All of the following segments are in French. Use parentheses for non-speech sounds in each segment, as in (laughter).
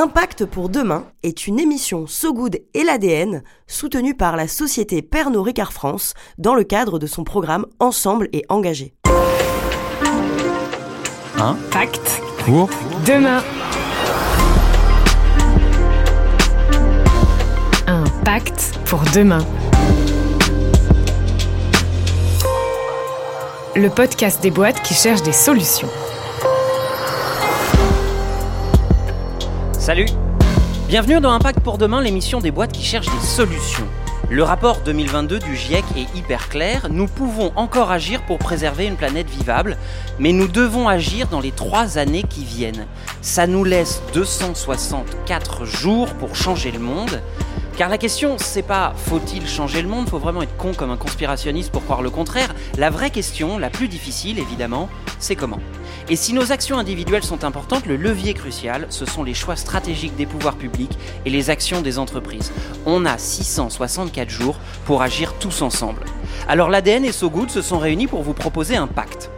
Impact pour demain est une émission So Good et l'ADN soutenue par la société Pernod Ricard France dans le cadre de son programme Ensemble et engagé. Impact pour demain. Un pacte pour demain. Le podcast des boîtes qui cherchent des solutions. Salut Bienvenue dans Impact pour demain, l'émission des boîtes qui cherchent des solutions. Le rapport 2022 du GIEC est hyper clair, nous pouvons encore agir pour préserver une planète vivable, mais nous devons agir dans les trois années qui viennent. Ça nous laisse 264 jours pour changer le monde. Car la question, c'est pas faut-il changer le monde, faut vraiment être con comme un conspirationniste pour croire le contraire. La vraie question, la plus difficile évidemment, c'est comment. Et si nos actions individuelles sont importantes, le levier crucial, ce sont les choix stratégiques des pouvoirs publics et les actions des entreprises. On a 664 jours pour agir tous ensemble. Alors l'ADN et SoGood se sont réunis pour vous proposer un pacte.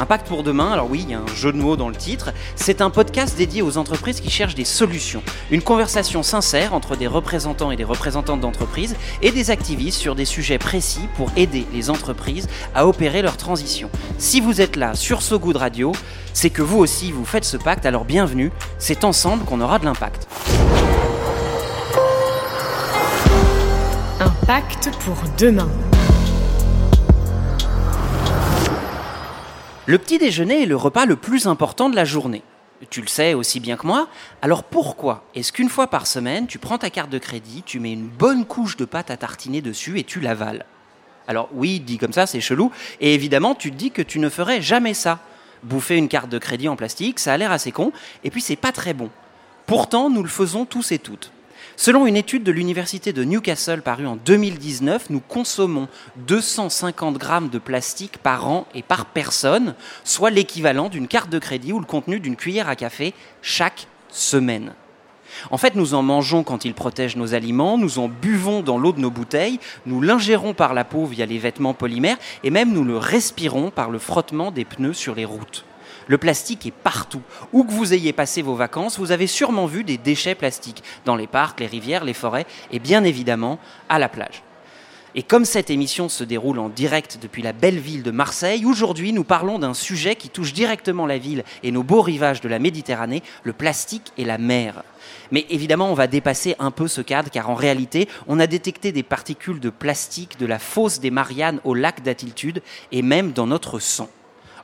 Impact pour demain, alors oui, il y a un jeu de mots dans le titre, c'est un podcast dédié aux entreprises qui cherchent des solutions. Une conversation sincère entre des représentants et des représentantes d'entreprises et des activistes sur des sujets précis pour aider les entreprises à opérer leur transition. Si vous êtes là sur So Good Radio, c'est que vous aussi vous faites ce pacte, alors bienvenue, c'est ensemble qu'on aura de l'impact. Un pacte pour demain. Le petit déjeuner est le repas le plus important de la journée. Tu le sais aussi bien que moi. Alors pourquoi est-ce qu'une fois par semaine, tu prends ta carte de crédit, tu mets une bonne couche de pâte à tartiner dessus et tu l'avales? Alors oui, dit comme ça, c'est chelou. Et évidemment, tu te dis que tu ne ferais jamais ça. Bouffer une carte de crédit en plastique, ça a l'air assez con, et puis c'est pas très bon. Pourtant, nous le faisons tous et toutes. Selon une étude de l'université de Newcastle parue en 2019, nous consommons 250 grammes de plastique par an et par personne, soit l'équivalent d'une carte de crédit ou le contenu d'une cuillère à café chaque semaine. En fait, nous en mangeons quand ils protègent nos aliments, nous en buvons dans l'eau de nos bouteilles, nous l'ingérons par la peau via les vêtements polymères et même nous le respirons par le frottement des pneus sur les routes. Le plastique est partout. Où que vous ayez passé vos vacances, vous avez sûrement vu des déchets plastiques dans les parcs, les rivières, les forêts et bien évidemment à la plage. Et comme cette émission se déroule en direct depuis la belle ville de Marseille, aujourd'hui nous parlons d'un sujet qui touche directement la ville et nos beaux rivages de la Méditerranée, le plastique et la mer. Mais évidemment, on va dépasser un peu ce cadre car en réalité, on a détecté des particules de plastique de la fosse des Mariannes au lac d'altitude et même dans notre sang.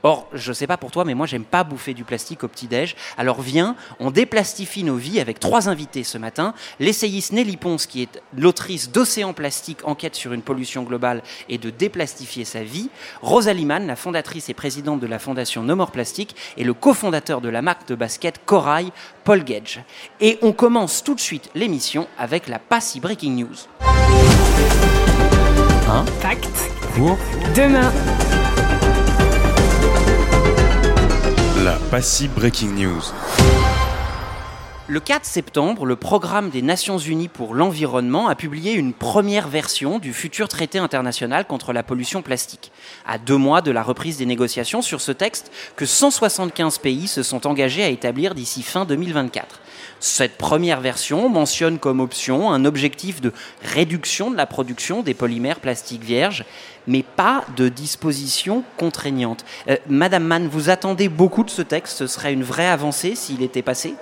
Or, je sais pas pour toi, mais moi, j'aime pas bouffer du plastique au petit-déj. Alors viens, on déplastifie nos vies avec trois invités ce matin. L'essayiste Nelly Ponce, qui est l'autrice d'Océan Plastique, enquête sur une pollution globale et de déplastifier sa vie. Rosalie Mann, la fondatrice et présidente de la fondation No More Plastique, et le cofondateur de la marque de basket Corail, Paul Gage. Et on commence tout de suite l'émission avec la Passy Breaking News. Un pacte pour? Demain. La Breaking News. Le 4 septembre, le Programme des Nations Unies pour l'environnement a publié une première version du futur traité international contre la pollution plastique. À deux mois de la reprise des négociations sur ce texte, que 175 pays se sont engagés à établir d'ici fin 2024. Cette première version mentionne comme option un objectif de réduction de la production des polymères plastiques vierges, mais pas de disposition contraignante. Euh, Madame Mann, vous attendez beaucoup de ce texte? Ce serait une vraie avancée s'il était passé?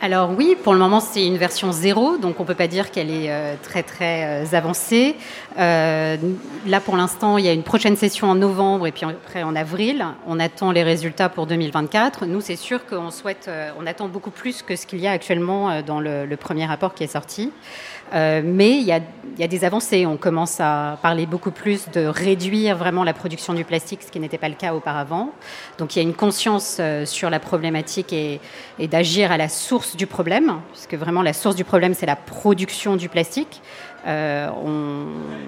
Alors oui, pour le moment c'est une version zéro, donc on ne peut pas dire qu'elle est euh, très très euh, avancée. Euh, là pour l'instant il y a une prochaine session en novembre et puis après en avril. On attend les résultats pour 2024. Nous c'est sûr qu'on souhaite, on attend beaucoup plus que ce qu'il y a actuellement dans le, premier rapport qui est sorti. Mais il y, a, des avancées. On commence à parler beaucoup plus de réduire vraiment la production du plastique, ce qui n'était pas le cas auparavant. Donc il y a une conscience sur la problématique et, d'agir à la source du problème, puisque vraiment la source du problème, c'est la production du plastique. Euh,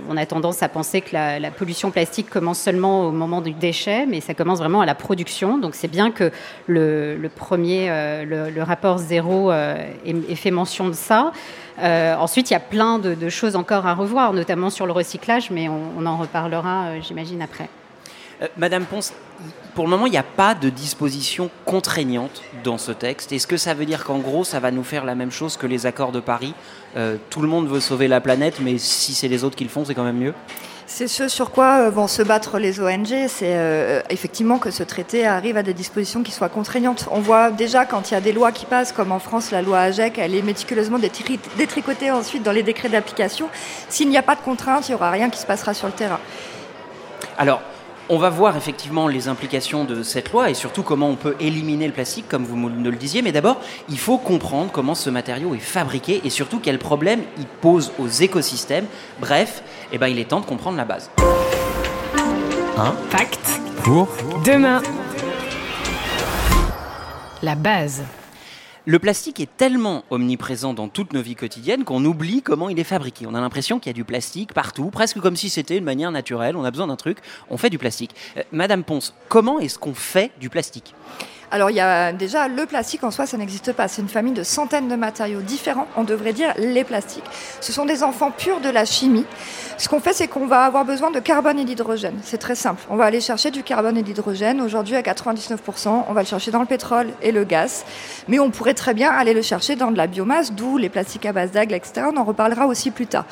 on, a tendance à penser que la, pollution plastique commence seulement au moment du déchet, mais ça commence vraiment à la production. Donc c'est bien que le, premier, euh, le, rapport zéro euh, ait, fait mention de ça. Ensuite, il y a plein de, choses encore à revoir, notamment sur le recyclage, mais on en reparlera, j'imagine, après. Euh, Madame Ponce, pour le moment, il n'y a pas de disposition contraignante dans ce texte. Est-ce que ça veut dire qu'en gros, ça va nous faire la même chose que les accords de Paris? Euh, Tout le monde veut sauver la planète, mais si c'est les autres qui le font, c'est quand même mieux? C'est ce sur quoi euh, vont se battre les ONG, c'est euh, effectivement que ce traité arrive à des dispositions qui soient contraignantes. On voit déjà quand il y a des lois qui passent, comme en France la loi AGEC, elle est méticuleusement détri- détricotée ensuite dans les décrets d'application. S'il n'y a pas de contraintes, il n'y aura rien qui se passera sur le terrain. Alors, on va voir effectivement les implications de cette loi et surtout comment on peut éliminer le plastique, comme vous me le disiez. Mais d'abord, il faut comprendre comment ce matériau est fabriqué et surtout quels problèmes il pose aux écosystèmes. Bref, eh ben, il est temps de comprendre la base. Pacte Pour? Demain. La base. Le plastique est tellement omniprésent dans toutes nos vies quotidiennes qu'on oublie comment il est fabriqué. On a l'impression qu'il y a du plastique partout, presque comme si c'était une manière naturelle. On a besoin d'un truc, on fait du plastique. Euh, Madame Ponce, comment est-ce qu'on fait du plastique? Alors il y a déjà le plastique en soi, ça n'existe pas. C'est une famille de centaines de matériaux différents. On devrait dire les plastiques. Ce sont des enfants purs de la chimie. Ce qu'on fait, c'est qu'on va avoir besoin de carbone et d'hydrogène. C'est très simple. On va aller chercher du carbone et de l'hydrogène. Aujourd'hui, à 99%, on va le chercher dans le pétrole et le gaz. Mais on pourrait très bien aller le chercher dans de la biomasse, d'où les plastiques à base d'algues, etc. On en reparlera aussi plus tard.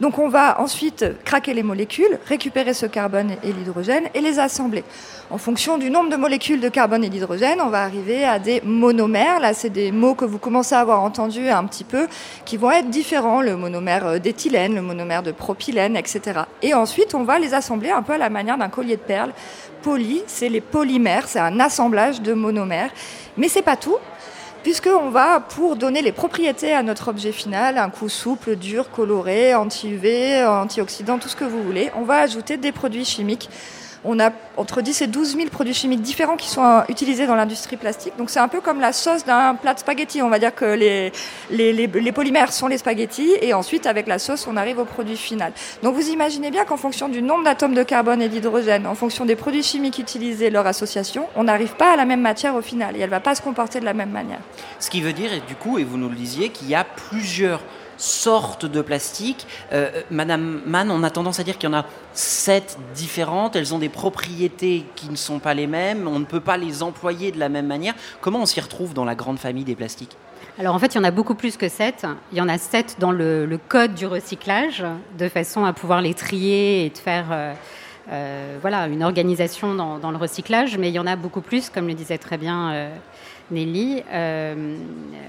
Donc on va ensuite craquer les molécules, récupérer ce carbone et l'hydrogène et les assembler. En fonction du nombre de molécules de carbone et d'hydrogène, on va arriver à des monomères. Là, c'est des mots que vous commencez à avoir entendus un petit peu, qui vont être différents. Le monomère euh, d'éthylène, le monomère de propylène, etc. Et ensuite, on va les assembler un peu à la manière d'un collier de perles. Poly, c'est les polymères, c'est un assemblage de monomères. Mais c'est pas tout puisqu'on va, pour donner les propriétés à notre objet final, un coup souple, dur, coloré, anti-UV, antioxydant, tout ce que vous voulez, on va ajouter des produits chimiques. On a entre 10 et 12 000 produits chimiques différents qui sont euh, utilisés dans l'industrie plastique. Donc c'est un peu comme la sauce d'un plat de spaghettis. On va dire que les, les, les, polymères sont les spaghettis et ensuite avec la sauce on arrive au produit final. Donc vous imaginez bien qu'en fonction du nombre d'atomes de carbone et d'hydrogène, en fonction des produits chimiques utilisés, leur association, on n'arrive pas à la même matière au final et elle ne va pas se comporter de la même manière. Ce qui veut dire, du coup, et vous nous le disiez, qu'il y a plusieurs sortes de plastique. Euh, Madame Mann, on a tendance à dire qu'il y en a sept différentes. Elles ont des propriétés qui ne sont pas les mêmes. On ne peut pas les employer de la même manière. Comment on s'y retrouve dans la grande famille des plastiques? Alors en fait, il y en a beaucoup plus que 7. Il y en a 7 dans le, code du recyclage, de façon à pouvoir les trier et de faire euh, euh, voilà, une organisation dans, le recyclage. Mais il y en a beaucoup plus, comme le disait très bien euh, Nelly. Euh,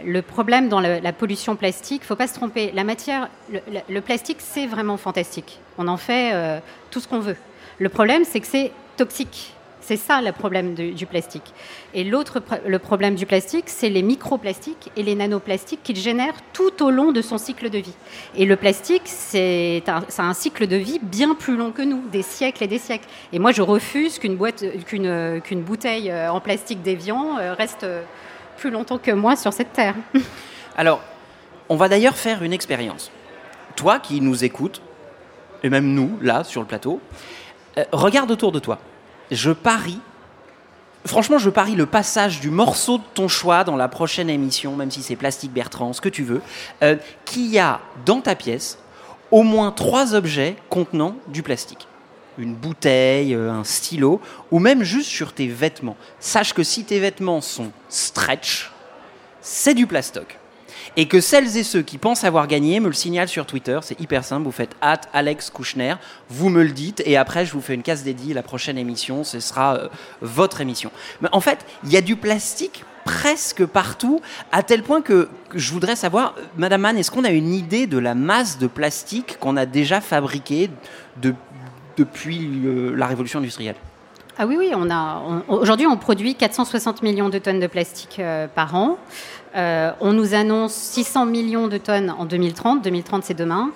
le problème dans la pollution plastique, faut pas se tromper. La matière, le, le plastique, c'est vraiment fantastique. On en fait euh, tout ce qu'on veut. Le problème, c'est que c'est toxique. C'est ça le problème du, plastique. Et l'autre, le problème du plastique, c'est les microplastiques et les nanoplastiques qu'il génère tout au long de son cycle de vie. Et le plastique, c'est un, un, cycle de vie bien plus long que nous, des siècles et des siècles. Et moi, je refuse qu'une boîte, qu'une, bouteille en plastique déviant reste plus longtemps que moi sur cette terre. (laughs) Alors, on va d'ailleurs faire une expérience. Toi qui nous écoutes, et même nous, là, sur le plateau, euh, regarde autour de toi je parie, franchement, je parie le passage du morceau de ton choix dans la prochaine émission, même si c'est Plastique Bertrand, ce que tu veux, euh, qu'il y a dans ta pièce au moins trois objets contenant du plastique. Une bouteille, euh, un stylo, ou même juste sur tes vêtements. Sache que si tes vêtements sont stretch, c'est du plastoc et que celles et ceux qui pensent avoir gagné me le signalent sur Twitter. C'est hyper simple. Vous faites at Alex Kouchner, vous me le dites, et après je vous fais une case dédiée. La prochaine émission, ce sera euh, votre émission. En fait, il y a du plastique presque partout, à tel point que, je voudrais savoir, Madame Mann, est-ce qu'on a une idée de la masse de plastique qu'on a déjà fabriqué de, depuis euh, la révolution industrielle? Ah oui, oui, on a. Aujourd'hui, on produit 460 millions de tonnes de plastique euh, par an. Euh, on nous annonce 600 millions de tonnes en 2030. 2030, c'est demain.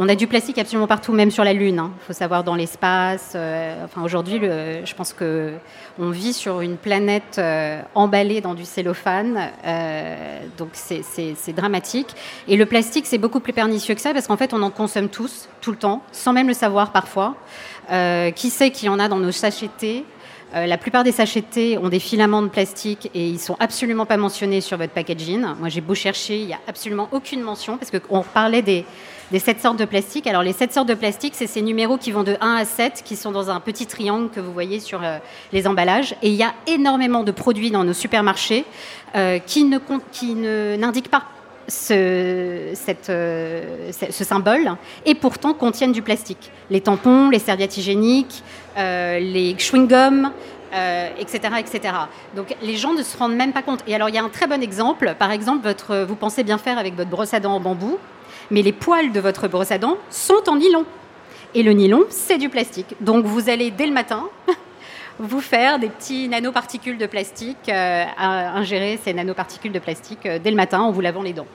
On a du plastique absolument partout, même sur la Lune. Il hein. faut savoir dans l'espace. Euh, enfin, aujourd'hui, je pense que on vit sur une planète euh, emballée dans du cellophane. Euh, donc, c'est dramatique. Et le plastique, c'est beaucoup plus pernicieux que ça parce qu'en fait, on en consomme tous, tout le temps, sans même le savoir parfois. Qui sait qu'il y en a dans nos sachets thé la plupart des sachets thé ont des filaments de plastique et ils sont absolument pas mentionnés sur votre packaging. Moi, j'ai beau chercher, il n'y a absolument aucune mention parce qu'on parlait des, des sept sortes de plastique. Alors les sept sortes de plastique, c'est ces numéros qui vont de 1 à 7, qui sont dans un petit triangle que vous voyez sur euh, les emballages. Et il y a énormément de produits dans nos supermarchés euh, qui ne n'indiquent pas euh, ce, symbole et pourtant contiennent du plastique. Les tampons, les serviettes hygiéniques, les chewing-gums, etc., etc. Donc les gens ne se rendent même pas compte. Et alors il y a un très bon exemple. Par exemple, votre, vous pensez bien faire avec votre brosse à dents en bambou, mais les poils de votre brosse à dents sont en nylon. Et le nylon, c'est du plastique. Donc vous allez dès le matin (laughs) vous faire des petits nanoparticules de plastique, euh, ingérer ces nanoparticules de plastique euh, dès le matin en vous lavant les dents.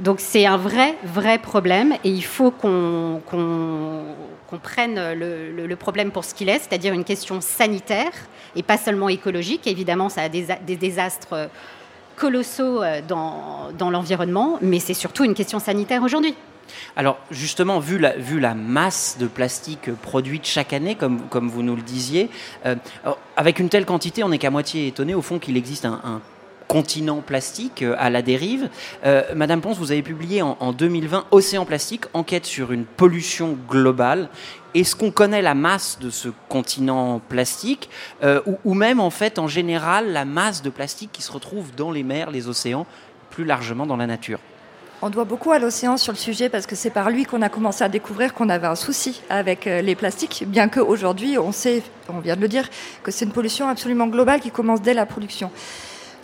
Donc c'est un vrai, vrai problème et il faut qu'on prenne le, problème pour ce qu'il est, c'est-à-dire une question sanitaire et pas seulement écologique. Évidemment, ça a des, a- des désastres euh, colossaux euh, dans, dans l'environnement, mais c'est surtout une question sanitaire aujourd'hui. Alors justement, vu la, vu la masse de plastique produite chaque année, comme, comme vous nous le disiez, euh, avec une telle quantité, on n'est qu'à moitié étonné au fond qu'il existe un continent plastique euh, à la dérive. Euh, Madame Ponce, vous avez publié en, en 2020 Océan plastique, enquête sur une pollution globale. Est-ce qu'on connaît la masse de ce continent plastique euh, ou, ou même en fait en général la masse de plastique qui se retrouve dans les mers, les océans, plus largement dans la nature? On doit beaucoup à l'océan sur le sujet parce que c'est par lui qu'on a commencé à découvrir qu'on avait un souci avec les plastiques, bien qu'aujourd'hui on sait, on vient de le dire, que c'est une pollution absolument globale qui commence dès la production.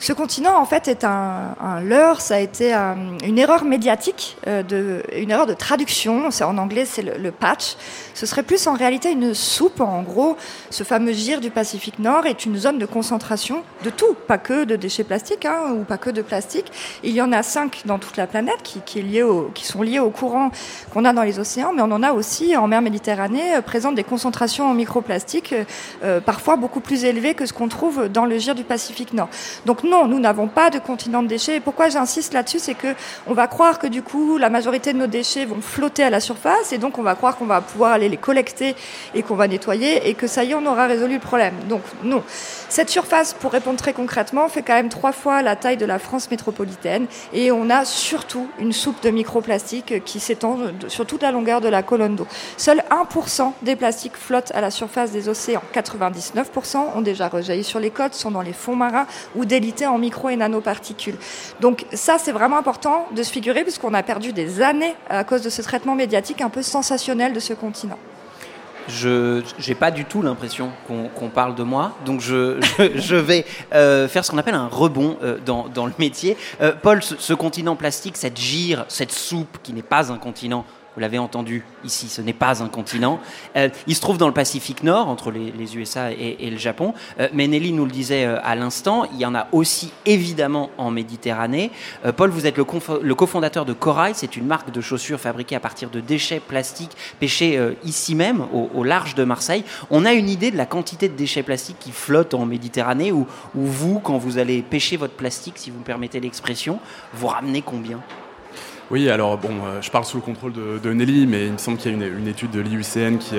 Ce continent, en fait, est un, leurre. Ça a été un- une erreur médiatique, euh, une erreur de traduction. En anglais, c'est le, patch. Ce serait plus en réalité une soupe. En gros, ce fameux gire du Pacifique Nord est une zone de concentration de tout, pas que de déchets plastiques hein, ou pas que de plastique. Il y en a cinq dans toute la planète qui, sont liés au courant qu'on a dans les océans, mais on en a aussi en mer Méditerranée, euh, présente des concentrations en microplastiques euh, euh, parfois beaucoup plus élevées que ce qu'on trouve dans le gire du Pacifique Nord. Donc non, nous n'avons pas de continent de déchets. Et pourquoi j'insiste là-dessus, c'est que on va croire que du coup la majorité de nos déchets vont flotter à la surface, et donc on va croire qu'on va pouvoir aller les collecter et qu'on va nettoyer, et que ça y est, on aura résolu le problème. Donc non. Cette surface, pour répondre très concrètement, fait quand même trois fois la taille de la France métropolitaine, et on a surtout une soupe de microplastiques qui s'étend sur toute la longueur de la colonne d'eau. Seul 1% des plastiques flottent à la surface des océans. 99% ont déjà rejailli sur les côtes, sont dans les fonds marins ou en micro et nanoparticules. Donc ça, c'est vraiment important de se figurer puisqu'on a perdu des années à cause de ce traitement médiatique un peu sensationnel de ce continent. je n'ai pas du tout l'impression qu'on parle de moi, donc (laughs) je, vais euh, faire ce qu'on appelle un rebond euh, dans, dans le métier. Euh, Paul, ce, ce continent plastique, cette gire, cette soupe qui n'est pas un continent, vous l'avez entendu ici, ce n'est pas un continent, euh, il se trouve dans le Pacifique Nord, entre les, USA et, le Japon, Euh, mais Nelly nous le disait euh, à l'instant, il y en a aussi évidemment en Méditerranée. Paul, vous êtes le, cofondateur de Corail, c'est une marque de chaussures fabriquée à partir de déchets plastiques pêchés ici même, au, au large de Marseille. On a une idée de la quantité de déchets plastiques qui flottent en Méditerranée, ou vous, quand vous allez pêcher votre plastique, si vous me permettez l'expression, vous ramenez combien? Oui, alors bon, euh, je parle sous le contrôle de, Nelly, mais il me semble qu'il y a une, étude de l'IUCN qui,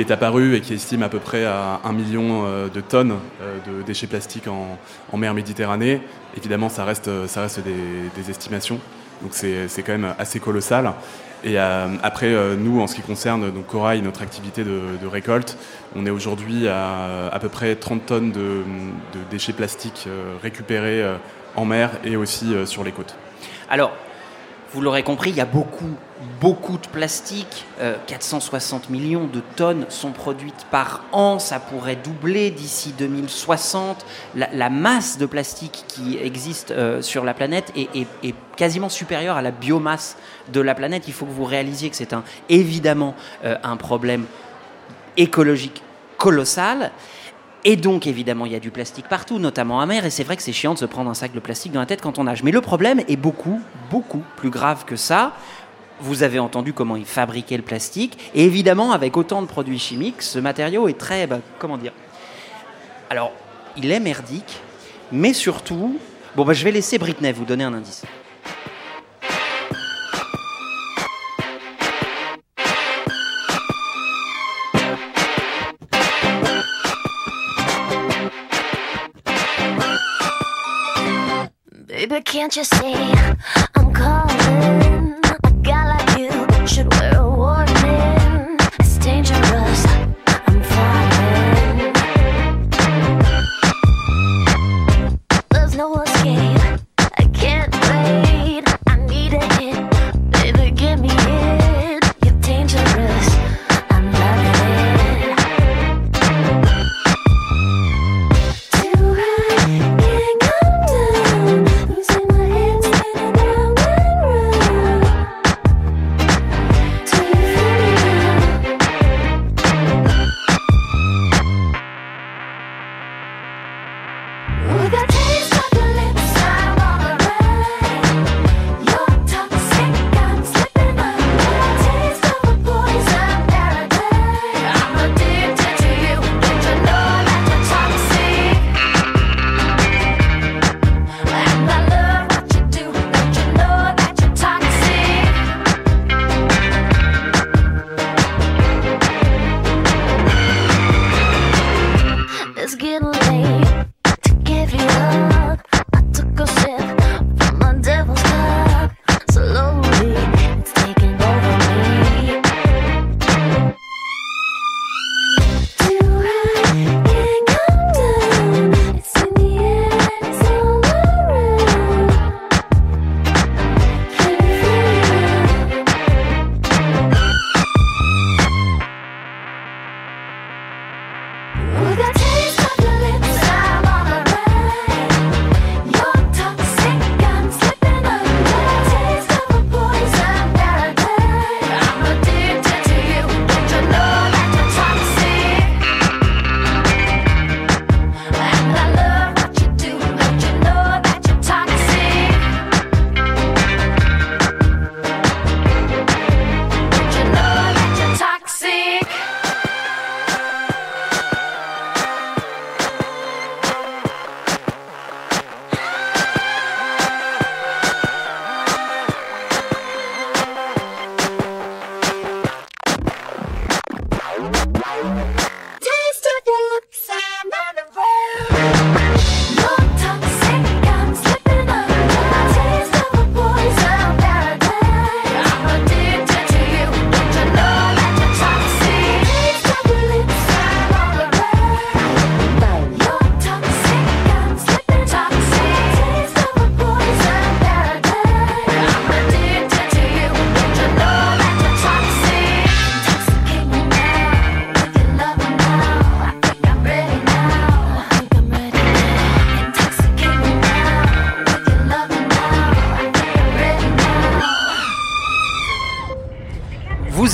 est apparue et qui estime à peu près à un million euh, de tonnes euh, de déchets plastiques en, mer Méditerranée. Évidemment, ça reste, des, estimations, donc c'est quand même assez colossal. Et après, nous, en ce qui concerne donc Corail, notre activité de, récolte, on est aujourd'hui à à peu près 30 tonnes de, déchets plastiques récupérés en mer et aussi sur les côtes. Alors, vous l'aurez compris, il y a beaucoup, beaucoup de plastique. Euh, 460 millions de tonnes sont produites par an. Ça pourrait doubler d'ici 2060. La, masse de plastique qui existe euh, sur la planète est, quasiment supérieure à la biomasse de la planète. Il faut que vous réalisiez que c'est évidemment euh, un problème écologique colossal. Et donc, évidemment, il y a du plastique partout, notamment en mer, et c'est vrai que c'est chiant de se prendre un sac de plastique dans la tête quand on nage. Mais le problème est beaucoup, beaucoup plus grave que ça. Vous avez entendu comment ils fabriquaient le plastique, et évidemment, avec autant de produits chimiques, ce matériau est très, bah, comment dire Alors, il est merdique, mais surtout, bon, bah, je vais laisser Britney vous donner un indice. Can't you see I'm calling?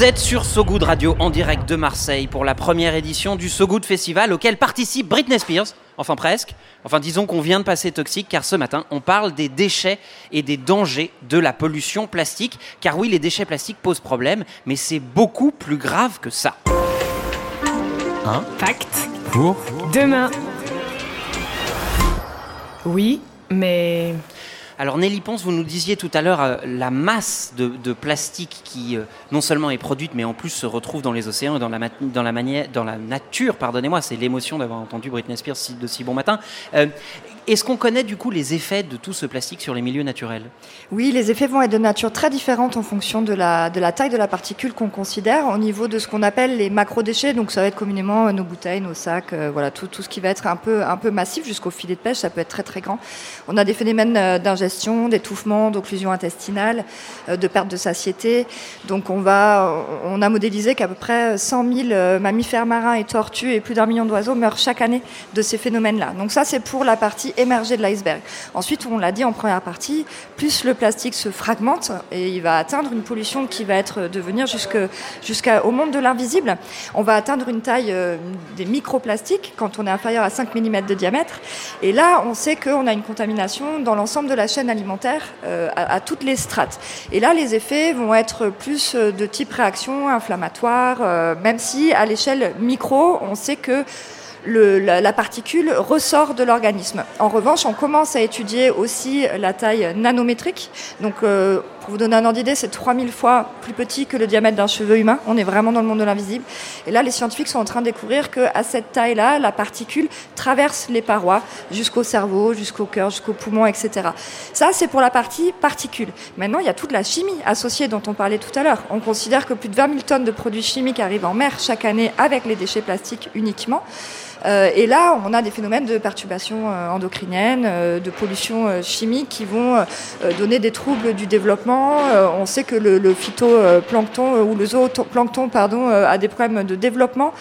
Vous êtes sur So Good Radio en direct de Marseille pour la première édition du So Good Festival auquel participe Britney Spears. Enfin presque. Enfin disons qu'on vient de passer toxique car ce matin on parle des déchets et des dangers de la pollution plastique. Car oui, les déchets plastiques posent problème, mais c'est beaucoup plus grave que ça. Fact. Pour? Demain. Oui, mais Alors Nelly Ponce, vous nous disiez tout à l'heure euh, la masse de, plastique qui euh, non seulement est produite, mais en plus se retrouve dans les océans et dans la, dans la, nature. Pardonnez-moi, c'est l'émotion d'avoir entendu Britney Spears de si bon matin. Est-ce qu'on connaît du coup les effets de tout ce plastique sur les milieux naturels? Oui, les effets vont être de nature très différente en fonction de la, taille de la particule qu'on considère au niveau de ce qu'on appelle les macrodéchets. Donc ça va être communément euh, nos bouteilles, nos sacs, euh, voilà, tout, ce qui va être un peu, un peu massif jusqu'au filet de pêche, ça peut être très très grand. On a des phénomènes euh, d'ingestion, d'étouffement, d'occlusion intestinale, de perte de satiété. Donc on, va, on a modélisé qu'à peu près 100 000 euh, mammifères marins et tortues et plus d'un million d'oiseaux meurent chaque année de ces phénomènes-là. Donc ça c'est pour la partie émergée de l'iceberg. Ensuite, on l'a dit en première partie, plus le plastique se fragmente et il va atteindre une pollution qui va être devenir jusque- jusqu'au monde de l'invisible. On va atteindre une taille euh, des microplastiques quand on est inférieur à 5 mm de diamètre. Et là, on sait qu'on a une contamination dans l'ensemble de la chaîne alimentaire euh, à, toutes les strates. Et là, les effets vont être plus euh, de type réaction inflammatoire, euh, même si à l'échelle micro, on sait que le- la, la particule ressort de l'organisme. En revanche, on commence à étudier aussi la taille nanométrique. Donc, euh, pour vous donner un ordre d'idée, c'est 3000 fois plus petit que le diamètre d'un cheveu humain. On est vraiment dans le monde de l'invisible. Et là, les scientifiques sont en train de découvrir qu'à cette taille-là, la particule traverse les parois jusqu'au cerveau, jusqu'au cœur, jusqu'au poumon, etc. Ça, c'est pour la partie particule. Maintenant, il y a toute la chimie associée dont on parlait tout à l'heure. On considère que plus de 20 000 tonnes de produits chimiques arrivent en mer chaque année avec les déchets plastiques uniquement. Euh, et là, on a des phénomènes de perturbations euh, endocriniennes, euh, de pollution chimique qui vont donner des troubles du développement. On sait que le, phytoplancton ou le zooplancton pardon, a des problèmes de développement.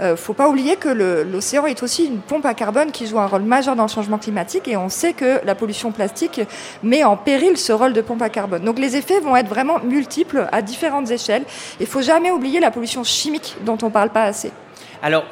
Euh, faut pas oublier que l'océan est aussi une pompe à carbone qui joue un rôle majeur dans le changement climatique et on sait que la pollution plastique met en péril ce rôle de pompe à carbone. Donc les effets vont être vraiment multiples à différentes échelles. Il faut jamais oublier la pollution chimique dont on parle pas assez. Alors,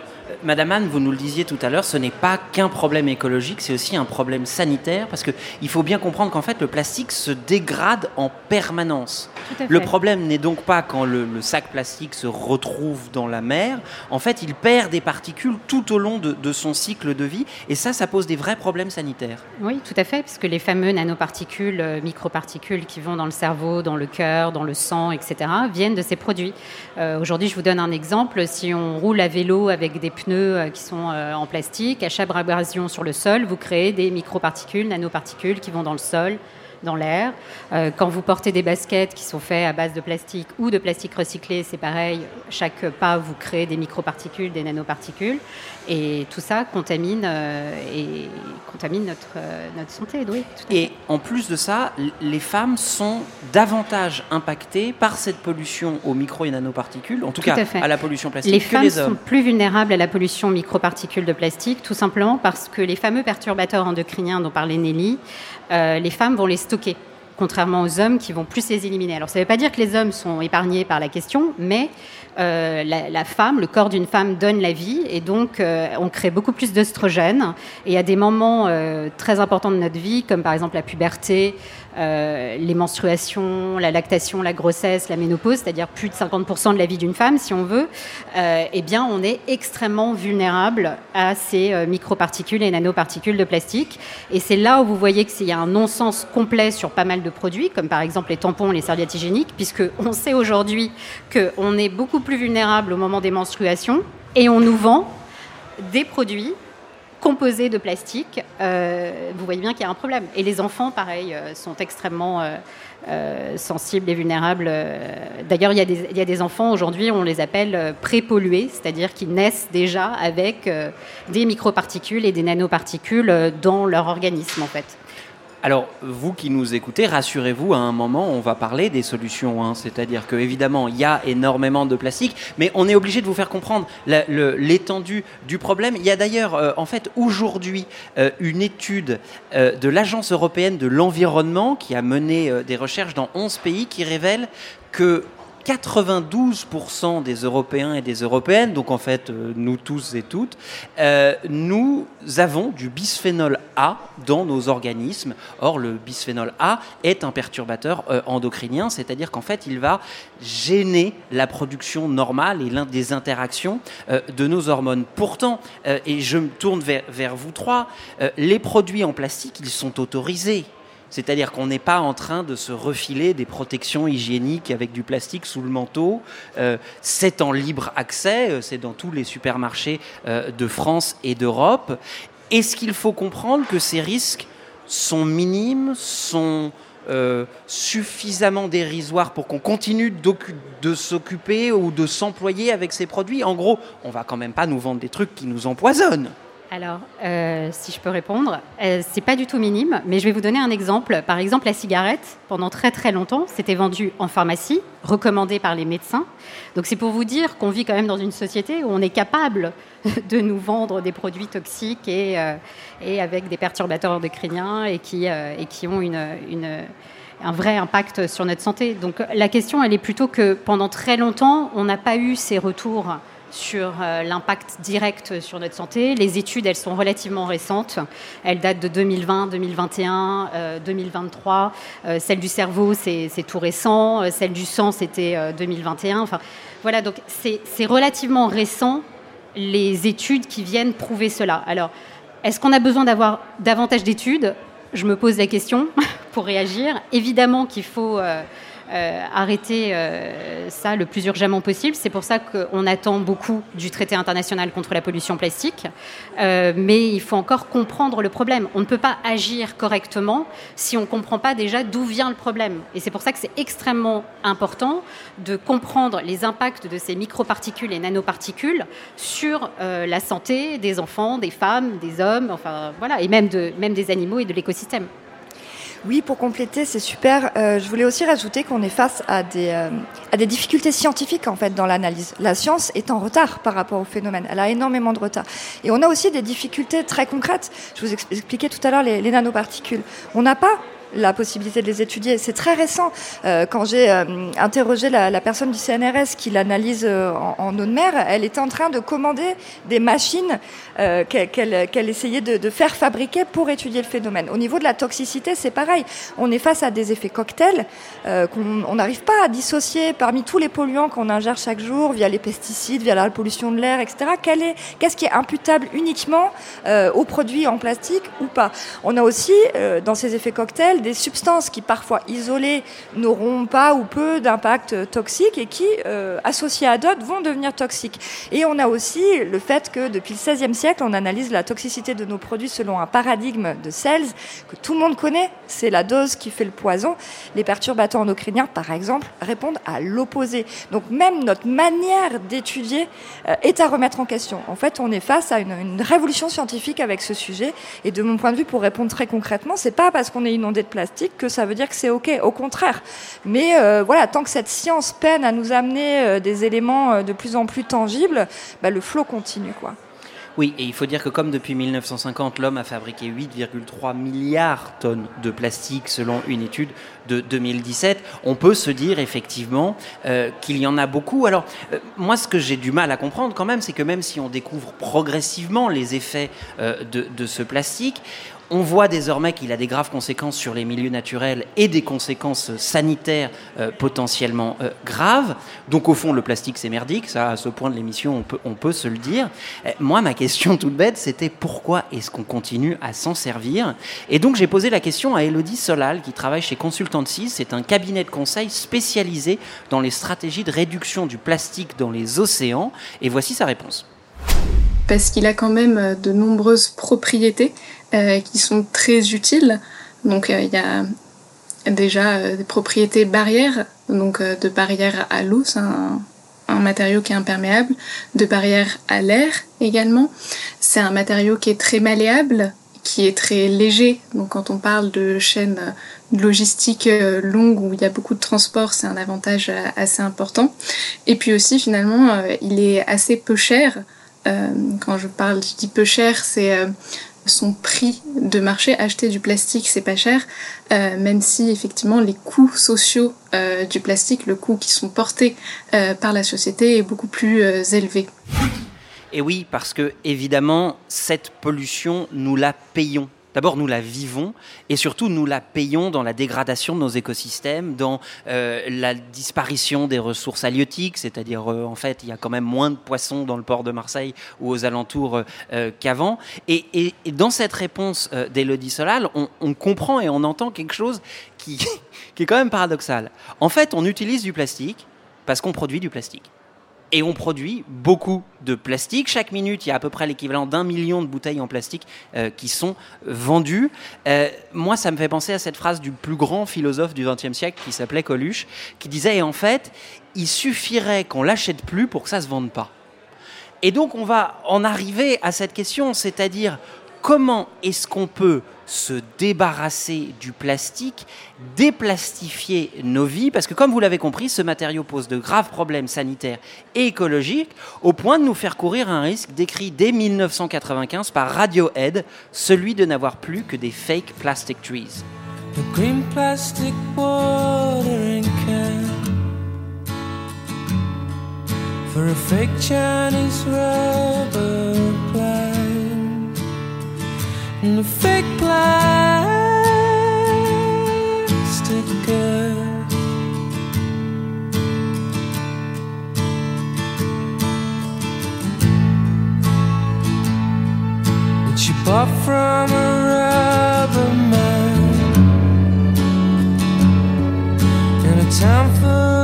Madame Anne, vous nous le disiez tout à l'heure, ce n'est pas qu'un problème écologique, c'est aussi un problème sanitaire, parce qu'il faut bien comprendre qu'en fait, le plastique se dégrade en permanence. Le problème n'est donc pas quand le, le sac plastique se retrouve dans la mer, en fait, il perd des particules tout au long de, de son cycle de vie, et ça, ça pose des vrais problèmes sanitaires. Oui, tout à fait, puisque les fameux nanoparticules, euh, microparticules qui vont dans le cerveau, dans le cœur, dans le sang, etc., viennent de ces produits. Euh, Aujourd'hui, je vous donne un exemple. Si on roule à vélo avec des pneus euh, qui sont euh, en plastique, à chaque abrasion sur le sol, vous créez des microparticules, nanoparticules qui vont dans le sol, dans l'air. Euh, quand vous portez des baskets qui sont faits à base de plastique ou de plastique recyclé, c'est pareil. Chaque pas, vous créez des microparticules, des nanoparticules. Et tout ça contamine, euh, et contamine notre, euh, notre santé. Oui. Et en plus de ça, les femmes sont davantage impactées par cette pollution aux micro et nanoparticules, en tout, Tout cas à la pollution plastique, Les que femmes les sont hommes. plus vulnérables à la pollution microparticules de plastique, tout simplement parce que les fameux perturbateurs endocriniens dont parlait Nelly, euh, les femmes vont les stocker, contrairement aux hommes qui vont plus les éliminer. Alors ça ne veut pas dire que les hommes sont épargnés par la question, mais euh, la, la femme, le corps d'une femme donne la vie, et donc euh, on crée beaucoup plus d'œstrogènes. Et à des moments euh, très importants de notre vie, comme par exemple la puberté, les menstruations, la lactation, la grossesse, la ménopause, c'est-à-dire plus de 50% de la vie d'une femme, si on veut, euh, eh bien, on est extrêmement vulnérable à ces euh, microparticules et nanoparticules de plastique. Et c'est là où vous voyez qu'il y a un non-sens complet sur pas mal de produits, comme par exemple les tampons, les serviettes hygiéniques, puisque on sait aujourd'hui qu'on est beaucoup plus vulnérable au moment des menstruations, et on nous vend des produits composés de plastique, euh, vous voyez bien qu'il y a un problème. Et les enfants, pareil, euh, sont extrêmement euh, sensibles et vulnérables. D'ailleurs, il, y a des- enfants aujourd'hui, on les appelle pré-pollués, c'est-à-dire qu'ils naissent déjà avec des microparticules et des nanoparticules dans leur organisme, en fait. Alors, vous qui nous écoutez, rassurez-vous, à un moment, on va parler des solutions. hein. C'est-à-dire que évidemment, il y a énormément de plastique, mais on est obligé de vous faire comprendre l'étendue du problème. Il y a d'ailleurs, euh, en fait, aujourd'hui, euh, une étude euh, de l'Agence européenne de l'environnement qui a mené des recherches dans 11 pays qui révèle que 92% des Européens et des Européennes, donc en fait euh, nous tous et toutes, euh, nous avons du bisphénol A dans nos organismes. Or, le bisphénol A est un perturbateur euh, endocrinien, c'est-à-dire qu'en fait, il va gêner la production normale et l'un des interactions de nos hormones. Pourtant, et je me tourne vers, vers vous trois, les produits en plastique, ils sont autorisés. C'est-à-dire qu'on n'est pas en train de se refiler des protections hygiéniques avec du plastique sous le manteau. Euh, c'est en libre accès, euh, c'est dans tous les supermarchés euh, de France et d'Europe. Est-ce qu'il faut comprendre que ces risques sont minimes, sont suffisamment dérisoires pour qu'on continue de s'occuper ou de s'employer avec ces produits? En gros, on va quand même pas nous vendre des trucs qui nous empoisonnent. Alors, euh, si je peux répondre, euh, c'est pas du tout minime, mais je vais vous donner un exemple. Par exemple, la cigarette, pendant très très longtemps, c'était vendue en pharmacie, recommandée par les médecins. Donc c'est pour vous dire qu'on vit quand même dans une société où on est capable (laughs) de nous vendre des produits toxiques et, euh, et avec des perturbateurs endocriniens et qui, et qui ont une un vrai impact sur notre santé. Donc la question, elle est plutôt que pendant très longtemps, on n'a pas eu ces retours sur euh, l'impact direct sur notre santé. Les études, elles sont relativement récentes. Elles datent de 2020, 2021, 2023. celle du cerveau, c'est tout récent. Euh, celle du sang, c'était 2021. Euh, enfin, voilà, donc c'est relativement récent les études qui viennent prouver cela. Alors, est-ce qu'on a besoin d'avoir davantage d'études? Je me pose la question (laughs) pour réagir. Évidemment qu'il faut euh, arrêter euh, ça le plus urgemment possible. C'est pour ça qu'on attend beaucoup du traité international contre la pollution plastique. Euh, mais il faut encore comprendre le problème. On ne peut pas agir correctement si on ne comprend pas déjà d'où vient le problème. Et c'est pour ça que c'est extrêmement important de comprendre les impacts de ces microparticules et nanoparticules sur la santé des enfants, des femmes, des hommes, enfin voilà, et même, de, même des animaux et de l'écosystème. Oui, pour compléter, c'est super. Euh, je voulais aussi rajouter qu'on est face à des, euh, à des difficultés scientifiques en fait dans l'analyse. La science est en retard par rapport au phénomène. Elle a énormément de retard. Et on a aussi des difficultés très concrètes. Je vous expliquais tout à l'heure les, les nanoparticules. On n'a pas la possibilité de les étudier. C'est très récent. Euh, quand j'ai euh, interrogé la, personne du CNRS qui l'analyse euh, en, en, eau de mer, elle était en train de commander des machines qu'elle essayait de, faire fabriquer pour étudier le phénomène. Au niveau de la toxicité, c'est pareil. On est face à des effets cocktails qu'on n'arrive pas à dissocier parmi tous les polluants qu'on ingère chaque jour via les pesticides, via la pollution de l'air, etc. Qu'est-ce qui est imputable uniquement aux produits en plastique ou pas? On a aussi dans ces effets cocktails des substances qui parfois isolées n'auront pas ou peu d'impact toxique et qui, euh, associées à d'autres, vont devenir toxiques. Et on a aussi le fait que depuis le XVIe siècle, on analyse la toxicité de nos produits selon un paradigme de Sells que tout le monde connaît. C'est la dose qui fait le poison. Les perturbateurs endocriniens, par exemple, répondent à l'opposé. Donc même notre manière d'étudier euh, est à remettre en question. En fait, on est face à une, révolution scientifique avec ce sujet. Et de mon point de vue, pour répondre très concrètement, c'est pas parce qu'on est inondé plastique que ça veut dire que c'est OK. Au contraire. Mais euh, voilà, tant que cette science peine à nous amener euh, des éléments euh, de plus en plus tangibles, bah, le flot continue. quoi. Oui, et il faut dire que comme depuis 1950, l'homme a fabriqué 8,3 milliards de tonnes de plastique selon une étude de 2017, on peut se dire effectivement qu'il y en a beaucoup. Alors, moi, ce que j'ai du mal à comprendre quand même, c'est que même si on découvre progressivement les effets de, de ce plastique, on voit désormais qu'il a des graves conséquences sur les milieux naturels et des conséquences sanitaires euh, potentiellement euh, graves. Donc au fond, le plastique, c'est merdique. Ça, à ce point de l'émission, on peut, se le dire. Euh, moi, ma question toute bête, c'était pourquoi est-ce qu'on continue à s'en servir? Et donc j'ai posé la question à Elodie Solal, qui travaille chez Consultancy. C'est un cabinet de conseil spécialisé dans les stratégies de réduction du plastique dans les océans. Et voici sa réponse. Parce qu'il a quand même de nombreuses propriétés euh, qui sont très utiles. Donc euh, il y a déjà euh, des propriétés barrières, donc de barrière à l'eau, c'est un, matériau qui est imperméable, de barrière à l'air également. C'est un matériau qui est très malléable, qui est très léger. Donc quand on parle de chaîne logistique longue où il y a beaucoup de transport, c'est un avantage assez important. Et puis aussi finalement, il est assez peu cher. quand je parle, je dis peu cher, c'est son prix de marché. Acheter du plastique, c'est pas cher, même si effectivement les coûts sociaux du plastique, le coût qui sont portés par la société est beaucoup plus élevé. Et oui, parce que évidemment, cette pollution, nous la payons. D'abord, nous la vivons et surtout, nous la payons dans la dégradation de nos écosystèmes, dans euh, la disparition des ressources halieutiques, c'est-à-dire, euh, en fait, il y a quand même moins de poissons dans le port de Marseille ou aux alentours euh, qu'avant. Et, dans cette réponse d'Elodie Solal, on, on, comprend et on entend quelque chose qui, (laughs) qui est quand même paradoxal. En fait, on utilise du plastique parce qu'on produit du plastique et on produit beaucoup de plastique. Chaque minute, il y a à peu près l'équivalent d'un million de bouteilles en plastique euh, qui sont vendues. Euh, moi, ça me fait penser à cette phrase du plus grand philosophe du XXe siècle qui s'appelait Coluche, qui disait, en fait, il suffirait qu'on l'achète plus pour que ça se vende pas. Et donc, on va en arriver à cette question, c'est-à-dire comment est-ce qu'on peut se débarrasser du plastique, déplastifier nos vies, parce que comme vous l'avez compris, ce matériau pose de graves problèmes sanitaires et écologiques, au point de nous faire courir un risque décrit dès 1995 par Radiohead, celui de n'avoir plus que des fake plastic trees. green plastic for a fake Chinese rubber and fake plastic girl. That you bought from a rubber man in a town full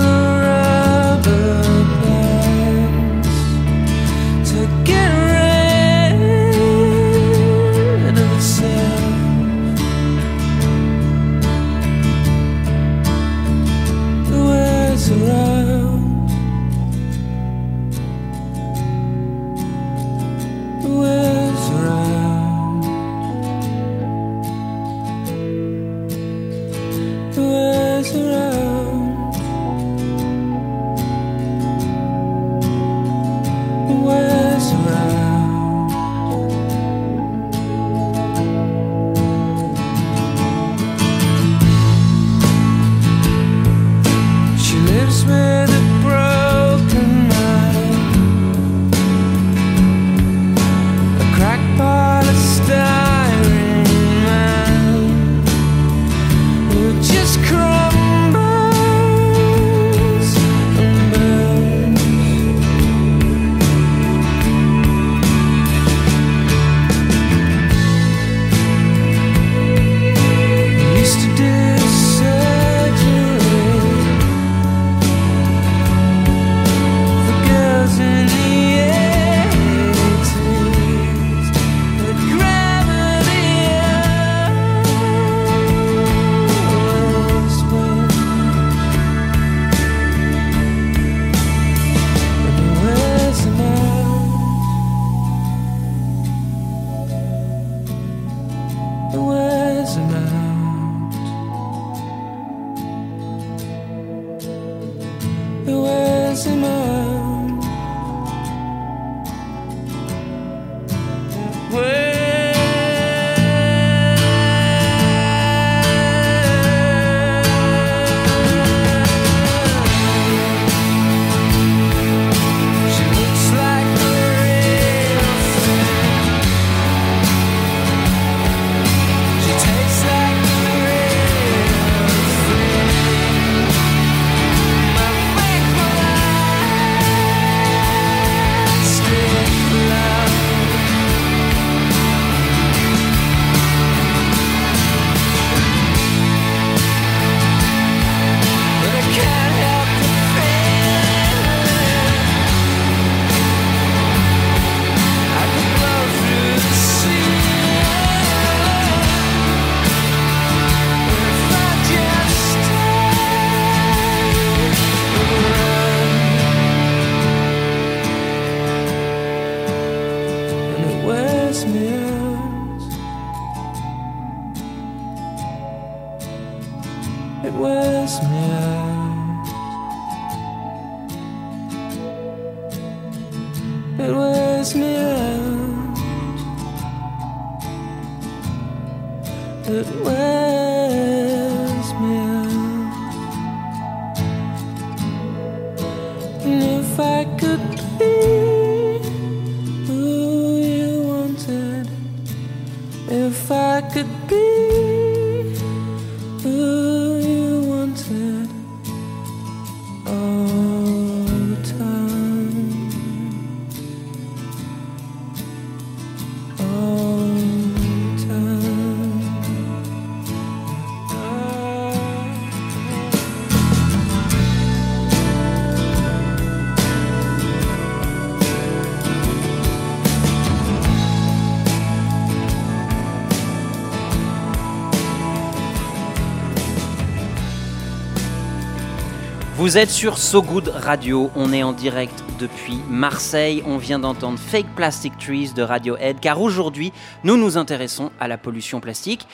Vous êtes sur So Good Radio, on est en direct depuis Marseille, on vient d'entendre Fake Plastic Trees de Radiohead, car aujourd'hui nous nous intéressons à la pollution plastique.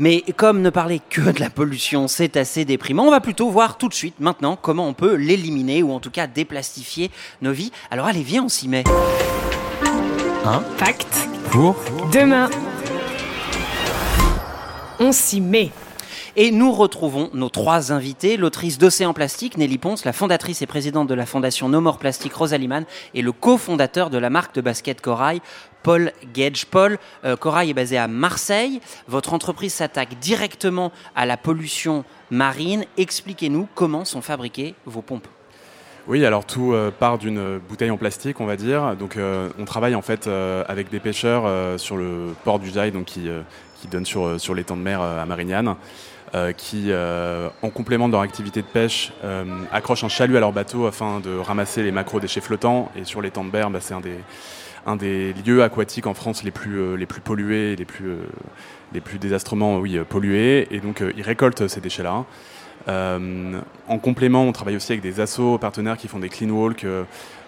Mais comme ne parler que de la pollution, c'est assez déprimant, on va plutôt voir tout de suite maintenant comment on peut l'éliminer ou en tout cas déplastifier nos vies. Alors allez, viens, on s'y met. Hein? Fact. Pour? Demain. On s'y met. Et nous retrouvons nos trois invités, l'autrice d'Océan Plastique, Nelly Ponce, la fondatrice et présidente de la fondation No More Plastic, Rosalie Mann, et le cofondateur de la marque de basket Corail, Paul Gage. Paul, euh, Corail est basé à Marseille. Votre entreprise s'attaque directement à la pollution marine. Expliquez-nous comment sont fabriquées vos pompes. Oui, alors tout euh, part d'une bouteille en plastique, on va dire. Donc, euh, on travaille en fait avec des pêcheurs sur le port du Jail, donc qui, donne sur, sur l'étang de mer à Marignane, qui, euh, en complément de leur activité de pêche, euh, accrochent un chalut à leur bateau afin de ramasser les macro-déchets flottants. Et sur l'étang de mer, bah, c'est un des, lieux aquatiques en France les plus, euh, les pollués, les plus, euh, les désastrement euh, pollués. Et donc, euh, ils récoltent ces déchets-là. Euh, en complément, on travaille aussi avec des assos partenaires qui font des clean walk euh,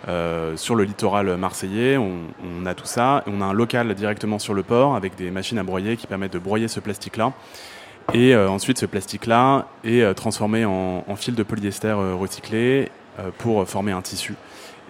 euh, sur le littoral marseillais. On, a tout ça. On a un local directement sur le port avec des machines à broyer qui permettent de broyer ce plastique-là. Et euh, ensuite, ce plastique-là est euh, transformé en, fil de polyester euh, recyclé pour former un tissu.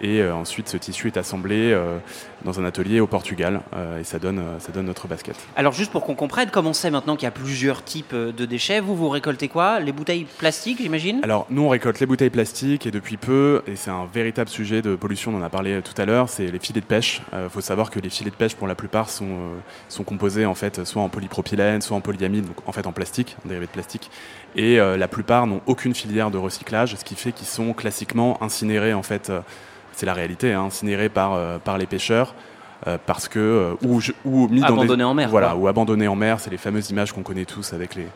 Et euh, ensuite, ce tissu est assemblé euh, dans un atelier au Portugal euh, et ça donne, ça donne notre basket. Alors juste pour qu'on comprenne, comme on sait maintenant qu'il y a plusieurs types de déchets, vous, vous récoltez quoi? Les bouteilles plastiques, j'imagine? Alors, nous, on récolte les bouteilles plastiques et depuis peu, et c'est un véritable sujet de pollution, on en a parlé tout à l'heure, c'est les filets de pêche. Il faut savoir que les filets de pêche, pour la plupart, sont, sont composés en fait soit en polypropylène, soit en polyamide, donc en fait en plastique, en dérivé de plastique. Et la plupart n'ont aucune filière de recyclage, ce qui fait qu'ils sont classiquement incinérés en fait. C'est la réalité, hein, incinérés par, euh, par les pêcheurs. euh, parce que euh, ou, je- ou mis dans des- Abandonnés en mer, voilà quoi. ou abandonnés en mer c'est les fameuses images qu'on connaît tous avec les,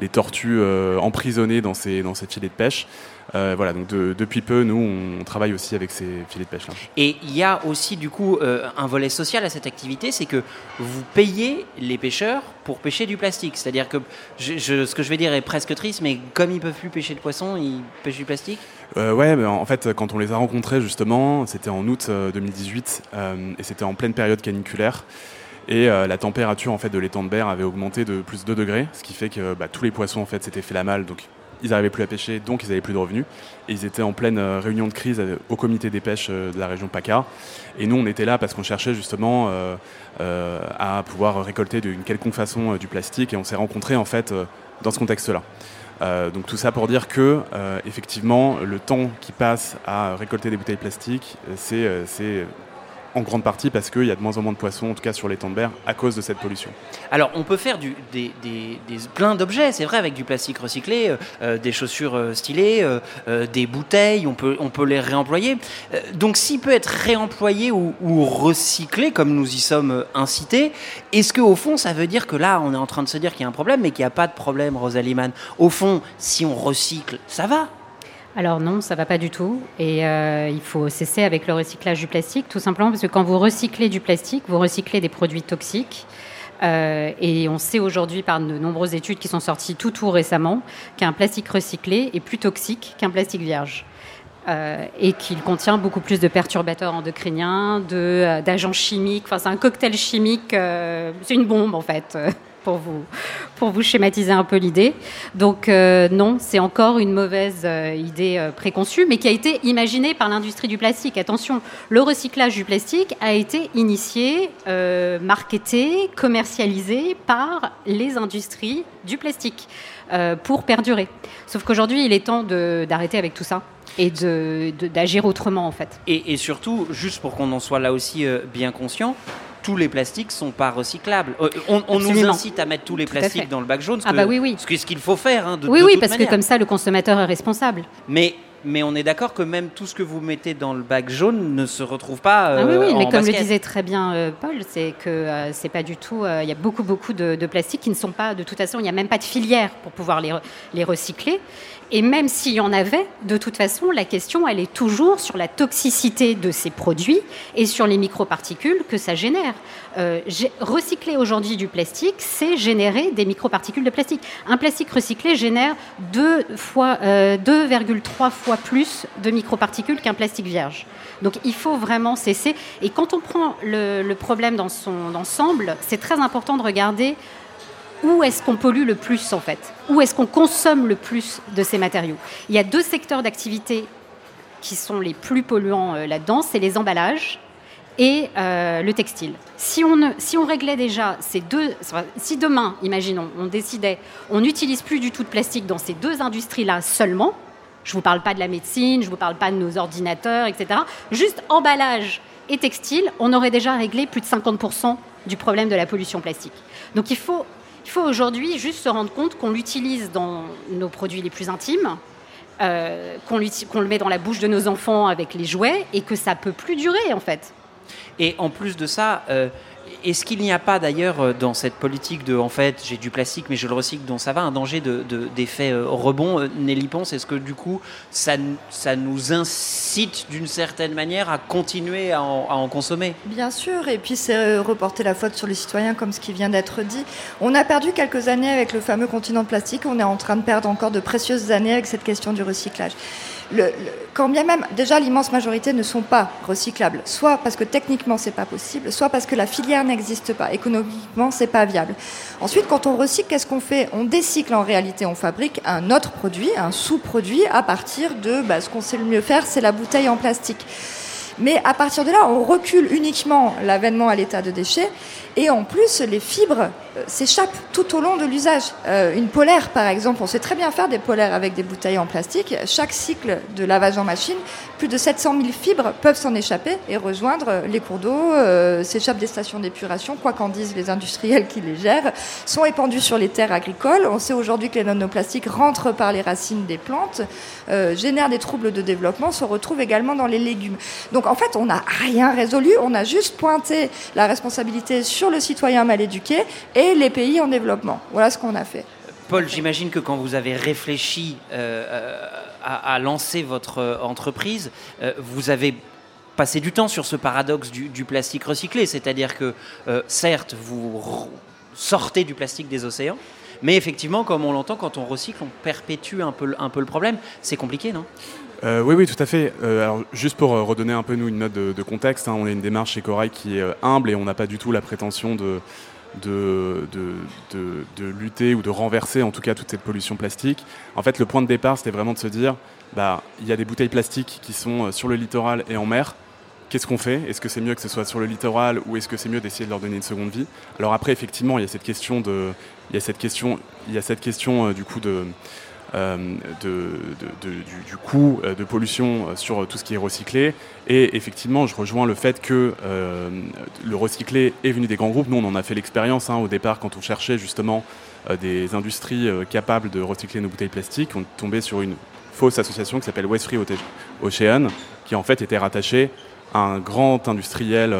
les tortues euh, emprisonnées dans ces dans ces filets de pêche voilà donc de- depuis peu nous on travaille aussi avec ces filets de pêche là Et il y a aussi du coup un volet social à cette activité, c'est que vous payez les pêcheurs pour pêcher du plastique. C'est-à-dire que je- je- ce que je vais dire est presque triste, mais comme ils peuvent plus pêcher de poissons, ils pêchent du plastique? Euh, ouais, mais en fait, quand on les a rencontrés, justement, c'était en août euh, 2018 euh, et c'était en pleine période caniculaire. Et euh, la température en fait de l'étang de mer avait augmenté de plus de 2 degrés, ce qui fait que bah, tous les poissons en fait s'étaient fait la malle, donc ils n'arrivaient plus à pêcher, donc ils n'avaient plus de revenus. Et ils étaient en pleine euh, réunion de crise euh, au comité des pêches euh, de la région PACA. Et nous, on était là parce qu'on cherchait justement euh, euh, à pouvoir récolter d'une quelconque façon euh, du plastique, et on s'est rencontrés en fait euh, dans ce contexte-là. Euh, donc tout ça pour dire que euh, effectivement le temps qui passe à récolter des bouteilles plastiques, euh, c'est c'est en grande partie parce qu'il y a de moins en moins de poissons, en tout cas sur les temps de à cause de cette pollution. Alors, on peut faire des, des- plein d'objets, c'est vrai, avec du plastique recyclé, euh, euh, des chaussures euh, stylées, des bouteilles, on peut, on peut les réemployer. Donc, s'il peut être réemployé ou, recyclé, comme nous y sommes incités, est-ce qu'au fond, ça veut dire que là, on est en train de se dire qu'il y a un problème, mais qu'il n'y a pas de problème, Rosalie Mann? Au fond, si on recycle, ça va? Alors non, ça va pas du tout. Et euh, il faut cesser avec le recyclage du plastique, tout simplement parce que quand vous recyclez du plastique, vous recyclez des produits toxiques. Euh, et on sait aujourd'hui par de nombreuses études qui sont sorties tout tout récemment qu'un plastique recyclé est plus toxique qu'un plastique vierge. Euh, et qu'il contient beaucoup plus de perturbateurs endocriniens, d'agents chimiques. Enfin, c'est un cocktail chimique. c'est une bombe en fait. Pour vous, schématiser un peu l'idée. Donc euh, non, c'est encore une mauvaise euh, idée euh, préconçue, mais qui a été imaginée par l'industrie du plastique. Attention, le recyclage du plastique a été initié, marketé, commercialisé par les industries du plastique pour perdurer. Sauf qu'aujourd'hui, il est temps d'arrêter avec tout ça et d'agir autrement en fait. Et, et surtout, juste pour qu'on en soit là aussi bien conscient, tous les plastiques sont pas recyclables. Euh, on on nous incite à mettre tous les Tout plastiques dans le bac jaune, ce Ah que- bah oui, oui. ce qu'il faut faire. hein, de- oui, de oui, toute parce que comme ça, le consommateur est responsable. Mais, mais on est d'accord que même tout ce que vous mettez dans le bac jaune ne se retrouve pas. Ah oui, euh, oui, mais en comme le disait très bien euh, Paul, c'est que euh, c'est pas du tout. euh, Il y a beaucoup, beaucoup de, de plastiques qui ne sont pas. De toute façon, il n'y a même pas de filière pour pouvoir les, les recycler. Et même s'il y en avait, de toute façon, la question, elle est toujours sur la toxicité de ces produits et sur les microparticules que ça génère. Euh, recycler aujourd'hui du plastique, c'est générer des microparticules de plastique. Un plastique recyclé génère deux fois, euh, 2,3 fois plus de microparticules qu'un plastique vierge. Donc il faut vraiment cesser. Et quand on prend le problème dans son ensemble, c'est très important de regarder où est-ce qu'on pollue le plus en fait? Où est-ce qu'on consomme le plus de ces matériaux? Il y a deux secteurs d'activité qui sont les plus polluants euh, là-dedans, c'est les emballages et euh, le textile. Si on, si on réglait déjà ces deux, si demain, imaginons, on décidait, on n'utilise plus du tout de plastique dans ces deux industries-là seulement, je ne vous parle pas de la médecine, je ne vous parle pas de nos ordinateurs, etc. Juste emballage et textile, on aurait déjà réglé plus de 50% du problème de la pollution plastique. Donc il faut, il faut aujourd'hui juste se rendre compte qu'on l'utilise dans nos produits les plus intimes, euh, qu'on le met dans la bouche de nos enfants avec les jouets et que ça peut plus durer en fait. Et en plus de ça, euh, est-ce qu'il n'y a pas d'ailleurs euh, dans cette politique de en fait j'ai du plastique mais je le recycle donc ça va un danger de- de- d'effet euh, rebond euh, Nelly Ponce? Est-ce que du coup ça, nous incite d'une certaine manière à continuer à en, consommer? Bien sûr, et puis c'est reporter la faute sur les citoyens comme ce qui vient d'être dit. On a perdu quelques années avec le fameux continent de plastique, on est en train de perdre encore de précieuses années avec cette question du recyclage. Le, le- quand bien même, déjà l'immense majorité ne sont pas recyclables, soit parce que techniquement c'est pas possible, soit parce que la filière n'existe pas, économiquement c'est pas viable. Ensuite, quand on recycle, qu'est-ce qu'on fait? On décycle en réalité, on fabrique un autre produit, un sous-produit à partir de bah, ce qu'on sait le mieux faire, c'est la bouteille en plastique. Mais à partir de là, on recule uniquement l'avènement à l'état de déchet. Et en plus, les fibres euh, s'échappent tout au long de l'usage. Euh, une polaire, par exemple, on sait très bien faire des polaires avec des bouteilles en plastique. Chaque cycle de lavage en machine, plus de 700 000 fibres peuvent s'en échapper et rejoindre les cours d'eau, euh, s'échappent des stations d'épuration, quoi qu'en disent les industriels qui les gèrent, sont épandus sur les terres agricoles. On sait aujourd'hui que les nanoplastiques rentrent par les racines des plantes, euh, génèrent des troubles de développement, se retrouvent également dans les légumes. Donc en fait, on n'a rien résolu, on a juste pointé la responsabilité sur le citoyen mal éduqué et les pays en développement. Voilà ce qu'on a fait. Paul, j'imagine que quand vous avez réfléchi euh, euh, à, à lancer votre euh, entreprise, euh, vous avez passé du temps sur ce paradoxe du, du plastique recyclé, c'est-à-dire que euh, certes, vous sortez du plastique des océans, mais effectivement, comme on l'entend, quand on recycle, on perpétue un peu, le- un peu le problème. C'est compliqué, non? Euh, oui, oui, tout à fait. Euh, alors, juste pour euh, redonner un peu nous une note de, de contexte, hein, on a une démarche chez Corail qui est euh, humble et on n'a pas du tout la prétention de, de, lutter ou de renverser en tout cas toute cette pollution plastique. En fait, le point de départ, c'était vraiment de se dire, bah, il y a des bouteilles plastiques qui sont euh, sur le littoral et en mer. Qu'est-ce qu'on fait? Est-ce que c'est mieux que ce soit sur le littoral ou est-ce que c'est mieux d'essayer de leur donner une seconde vie? Alors après, effectivement, il y a cette question de, il y a cette question, il y a cette question euh, du coup de euh, du, coût euh, de pollution euh, sur tout ce qui est recyclé. Et effectivement, je rejoins le fait que le recyclé est venu des grands groupes. Nous, on en a fait l'expérience hein, au départ quand on cherchait justement des industries capables de recycler nos bouteilles plastiques. On est tombé sur une fausse association qui s'appelle West Free Ote- Ocean, qui en fait était rattachée à un grand industriel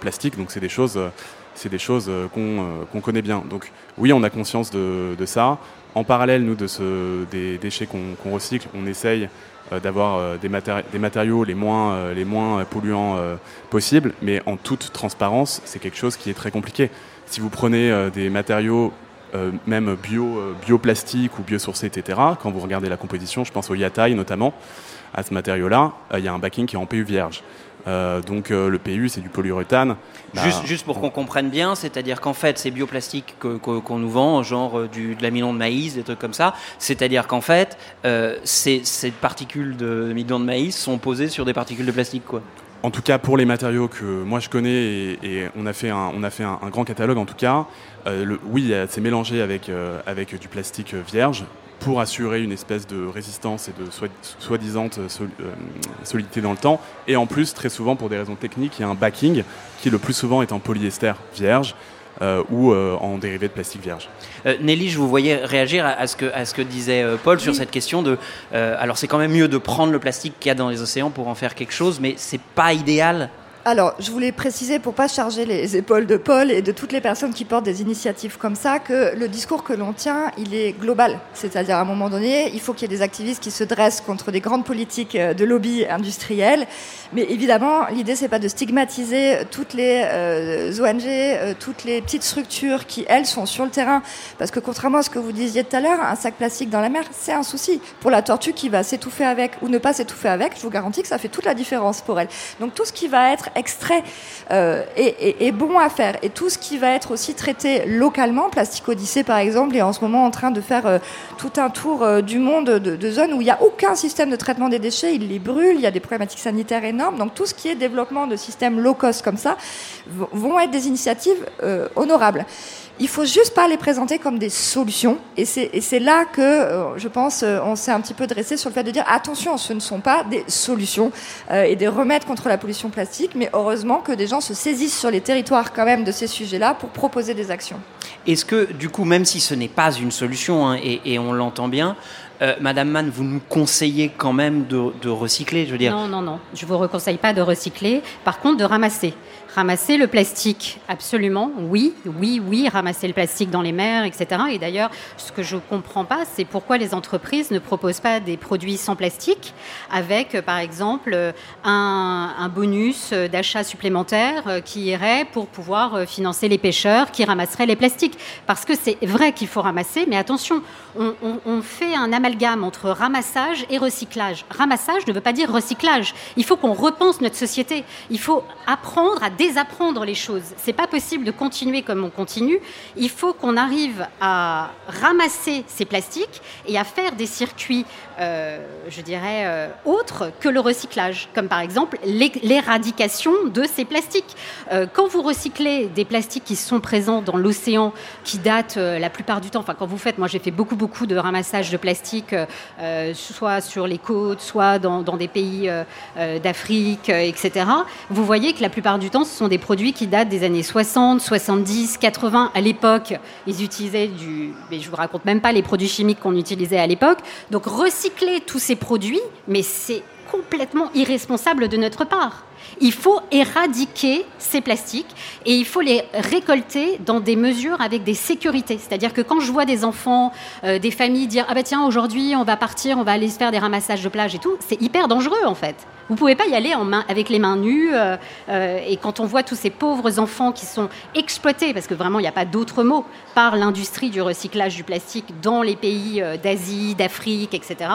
plastique. Donc c'est des choses, c'est des choses qu'on connaît bien. Donc oui, on a conscience de ça. En parallèle, nous, de ce, des déchets qu'on recycle, on essaye euh, d'avoir euh, des, matéri- des matériaux les moins, euh, les moins polluants possibles, mais en toute transparence, c'est quelque chose qui est très compliqué. Si vous prenez des matériaux même bio, ou biosourcés, etc., quand vous regardez la composition, je pense au yatai notamment, à ce matériau-là, il y a un backing qui est en PU vierge. Euh, donc euh, le PU, c'est du polyuréthane. Bah, Juste, juste pour qu'on comprenne bien, c'est-à-dire qu'en fait, ces bioplastiques que- que- qu'on nous vend, genre euh, du, de l'amidon de maïs, des trucs comme ça, c'est-à-dire qu'en fait, euh, ces, ces particules de- d'amidon de maïs sont posées sur des particules de plastique, quoi. En tout cas, pour les matériaux que moi je connais, et, et on a fait un, on a fait un, un grand catalogue en tout cas, le- oui, c'est mélangé avec, avec du plastique vierge pour assurer une espèce de résistance et de soi- soi-disant euh, sol- euh, solidité dans le temps. Et en plus, très souvent, pour des raisons techniques, il y a un backing qui le plus souvent est en polyester vierge euh, ou euh, en dérivé de plastique vierge. Euh, Nelly, je vous voyais réagir à, à ce, que, à ce que disait euh, Paul sur cette question de. euh, alors, c'est quand même mieux de prendre le plastique qu'il y a dans les océans pour en faire quelque chose, mais c'est pas idéal. Alors, je voulais préciser pour pas charger les épaules de Paul et de toutes les personnes qui portent des initiatives comme ça que le discours que l'on tient, il est global. C'est-à-dire, à un moment donné, il faut qu'il y ait des activistes qui se dressent contre des grandes politiques euh, de lobby industriels. Mais évidemment, l'idée, c'est pas de stigmatiser toutes les euh, ONG, euh, toutes les petites structures qui, elles, sont sur le terrain. Parce que contrairement à ce que vous disiez tout à l'heure, un sac plastique dans la mer, c'est un souci. Pour la tortue qui va s'étouffer avec ou ne pas s'étouffer avec, je vous garantis que ça fait toute la différence pour elle. Donc tout ce qui va être extrait euh, est, bon à faire. Et tout ce qui va être aussi traité localement, Plastic Odyssée par exemple, est en ce moment en train de faire euh, tout un tour euh, du monde de, zones où il n'y a aucun système de traitement des déchets, ils les brûlent, il y a des problématiques sanitaires énormes. Donc tout ce qui est développement de systèmes low cost comme ça vont être des initiatives honorables. Il faut juste pas les présenter comme des solutions. Et c'est là que, je pense, euh, on s'est un petit peu dressé sur le fait de dire attention, ce ne sont pas des solutions et des remèdes contre la pollution plastique, mais heureusement que des gens se saisissent sur les territoires quand même de ces sujets-là pour proposer des actions. Est-ce que, du coup, même si ce n'est pas une solution, hein, et, et on l'entend bien, euh, Madame Mann, vous nous conseillez quand même de, de recycler, je veux dire? Non, non, non. Je vous reconseille pas de recycler. Par contre, de ramasser. Ramasser le plastique, absolument. Oui, oui, oui, ramasser le plastique dans les mers, etc. Et d'ailleurs, ce que je comprends pas, c'est pourquoi les entreprises ne proposent pas des produits sans plastique, avec, euh, par exemple, euh, un, bonus d'achat supplémentaire euh, qui irait pour pouvoir financer les pêcheurs qui ramasseraient les plastiques. Parce que c'est vrai qu'il faut ramasser, mais attention, on, on- on fait un amalgame entre ramassage et recyclage. Ramassage ne veut pas dire recyclage. Il faut qu'on repense notre société. Il faut apprendre à désapprendre les choses. C'est pas possible de continuer comme on continue. Il faut qu'on arrive à ramasser ces plastiques et à faire des circuits, je dirais, euh, autres que le recyclage, comme par exemple l'é- l'éradication de ces plastiques. Euh, quand vous recyclez des plastiques qui sont présents dans l'océan, qui datent euh, la plupart du temps, enfin quand vous faites, moi j'ai fait beaucoup beaucoup de ramassage de plastique, euh, euh, soit sur les côtes, soit dans, dans des pays euh, euh, d'Afrique, euh, etc. Vous voyez que la plupart du temps, ce sont des produits qui datent des années 60, 70, 80. À l'époque, ils utilisaient du, mais je vous raconte même pas les produits chimiques qu'on utilisait à l'époque. Donc recycler tous ces produits, mais c'est complètement irresponsable de notre part. Il faut éradiquer ces plastiques et il faut les récolter dans des mesures avec des sécurités. C'est-à-dire que quand je vois des enfants, euh, des familles dire ah bah tiens aujourd'hui on va partir, on va aller se faire des ramassages de plage et tout, c'est hyper dangereux en fait. Vous pouvez pas y aller avec les mains nues euh, euh, et quand on voit tous ces pauvres enfants qui sont exploités parce que vraiment il n'y a pas d'autre mot par l'industrie du recyclage du plastique dans les pays d'Asie, d'Afrique, etc.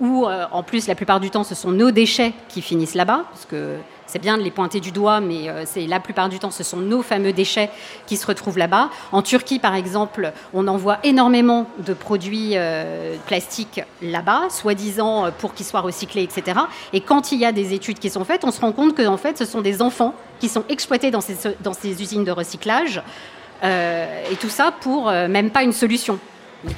Où en plus la plupart du temps ce sont nos déchets qui finissent là-bas parce que c'est bien de les pointer du doigt, mais euh, c'est la plupart du temps, ce sont nos fameux déchets qui se retrouvent là-bas. En Turquie, par exemple, on envoie énormément de produits euh, plastiques là-bas, soi-disant euh, pour qu'ils soient recyclés, etc. Et quand il y a des études qui sont faites, on se rend compte que en fait, ce sont des enfants qui sont exploités dans ces, usines de recyclage. Et tout ça pour même pas une solution.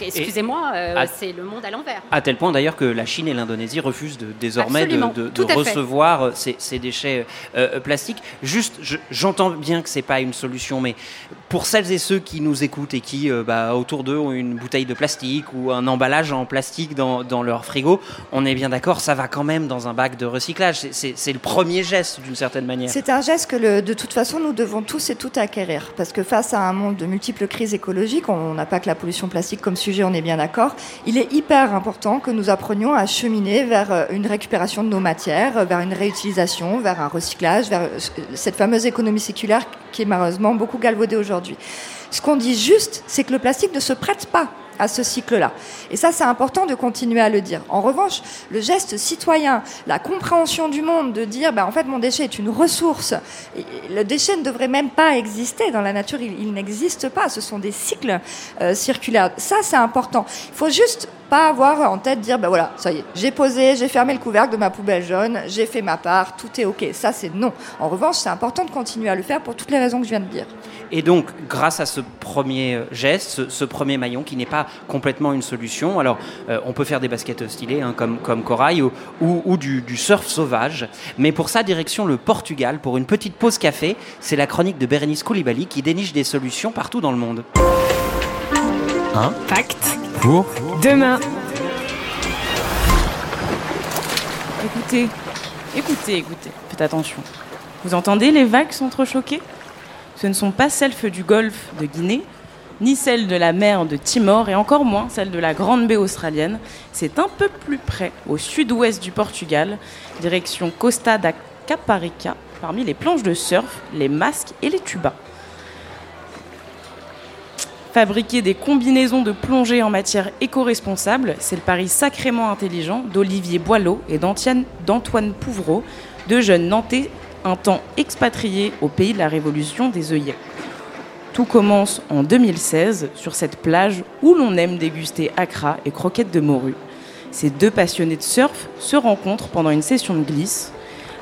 Excusez-moi, euh, c'est le monde à l'envers. À tel point d'ailleurs que la Chine et l'Indonésie refusent de, désormais de, Absolument, recevoir euh, ces, ces déchets euh, plastiques. Juste, je- j'entends bien que c'est pas une solution, mais pour celles et ceux qui nous écoutent et qui, euh, bah, autour d'eux, ont une bouteille de plastique ou un emballage en plastique dans, leur frigo, on est bien d'accord, ça va quand même dans un bac de recyclage. C'est- le premier geste d'une certaine manière. C'est un geste que, de toute façon, nous devons tous et toutes acquérir. Parce que face à un monde de multiples crises écologiques, on n'a pas que la pollution plastique comme sujet, on est bien d'accord, il est hyper important que nous apprenions à cheminer vers euh, une récupération de nos matières, euh, vers une réutilisation, vers un recyclage, vers cette fameuse économie séculaire qui est malheureusement beaucoup galvaudée aujourd'hui. Ce qu'on dit juste, c'est que le plastique ne se prête pas à ce cycle-là. Et ça, c'est important de continuer à le dire. En revanche, le geste citoyen, la compréhension du monde, de dire, bah, en fait, mon déchet est une ressource. Le déchet ne devrait même pas exister dans la nature. Il, il n'existe pas. Ce sont des cycles euh, circulaires. Ça, c'est important. Il faut juste pas avoir en tête dire, ben voilà, ça y est, j'ai posé, j'ai fermé le couvercle de ma poubelle jaune, j'ai fait ma part, tout est ok. Ça, c'est non. En revanche, c'est important de continuer à le faire pour toutes les raisons que je viens de dire. Et donc, grâce à ce premier geste, ce, premier maillon qui n'est pas complètement une solution, alors euh, on peut faire des baskets stylées hein, comme, comme corail ou, ou, du surf sauvage, mais pour ça, direction le Portugal pour une petite pause café. C'est la chronique de Bérénice Koulibaly qui déniche des solutions partout dans le monde. Un fact Pour demain. Écoutez, écoutez, écoutez, faites attention. Vous entendez les vagues s'entrechoquer? Ce ne sont pas celles du golfe de Guinée, ni celles de la mer de Timor, et encore moins celles de la Grande Baie australienne. C'est un peu plus près, au sud-ouest du Portugal, direction Costa da Caparica, parmi les planches de surf, les masques et les tubas. Fabriquer des combinaisons de plongée en matière éco-responsable, c'est le pari sacrément intelligent d'Olivier Boileau et d'Antoine Pouvreau, deux jeunes nantais un temps expatriés au pays de la révolution des œillets. Tout commence en 2016 sur cette plage où l'on aime déguster accra et croquettes de morue. Ces deux passionnés de surf se rencontrent pendant une session de glisse.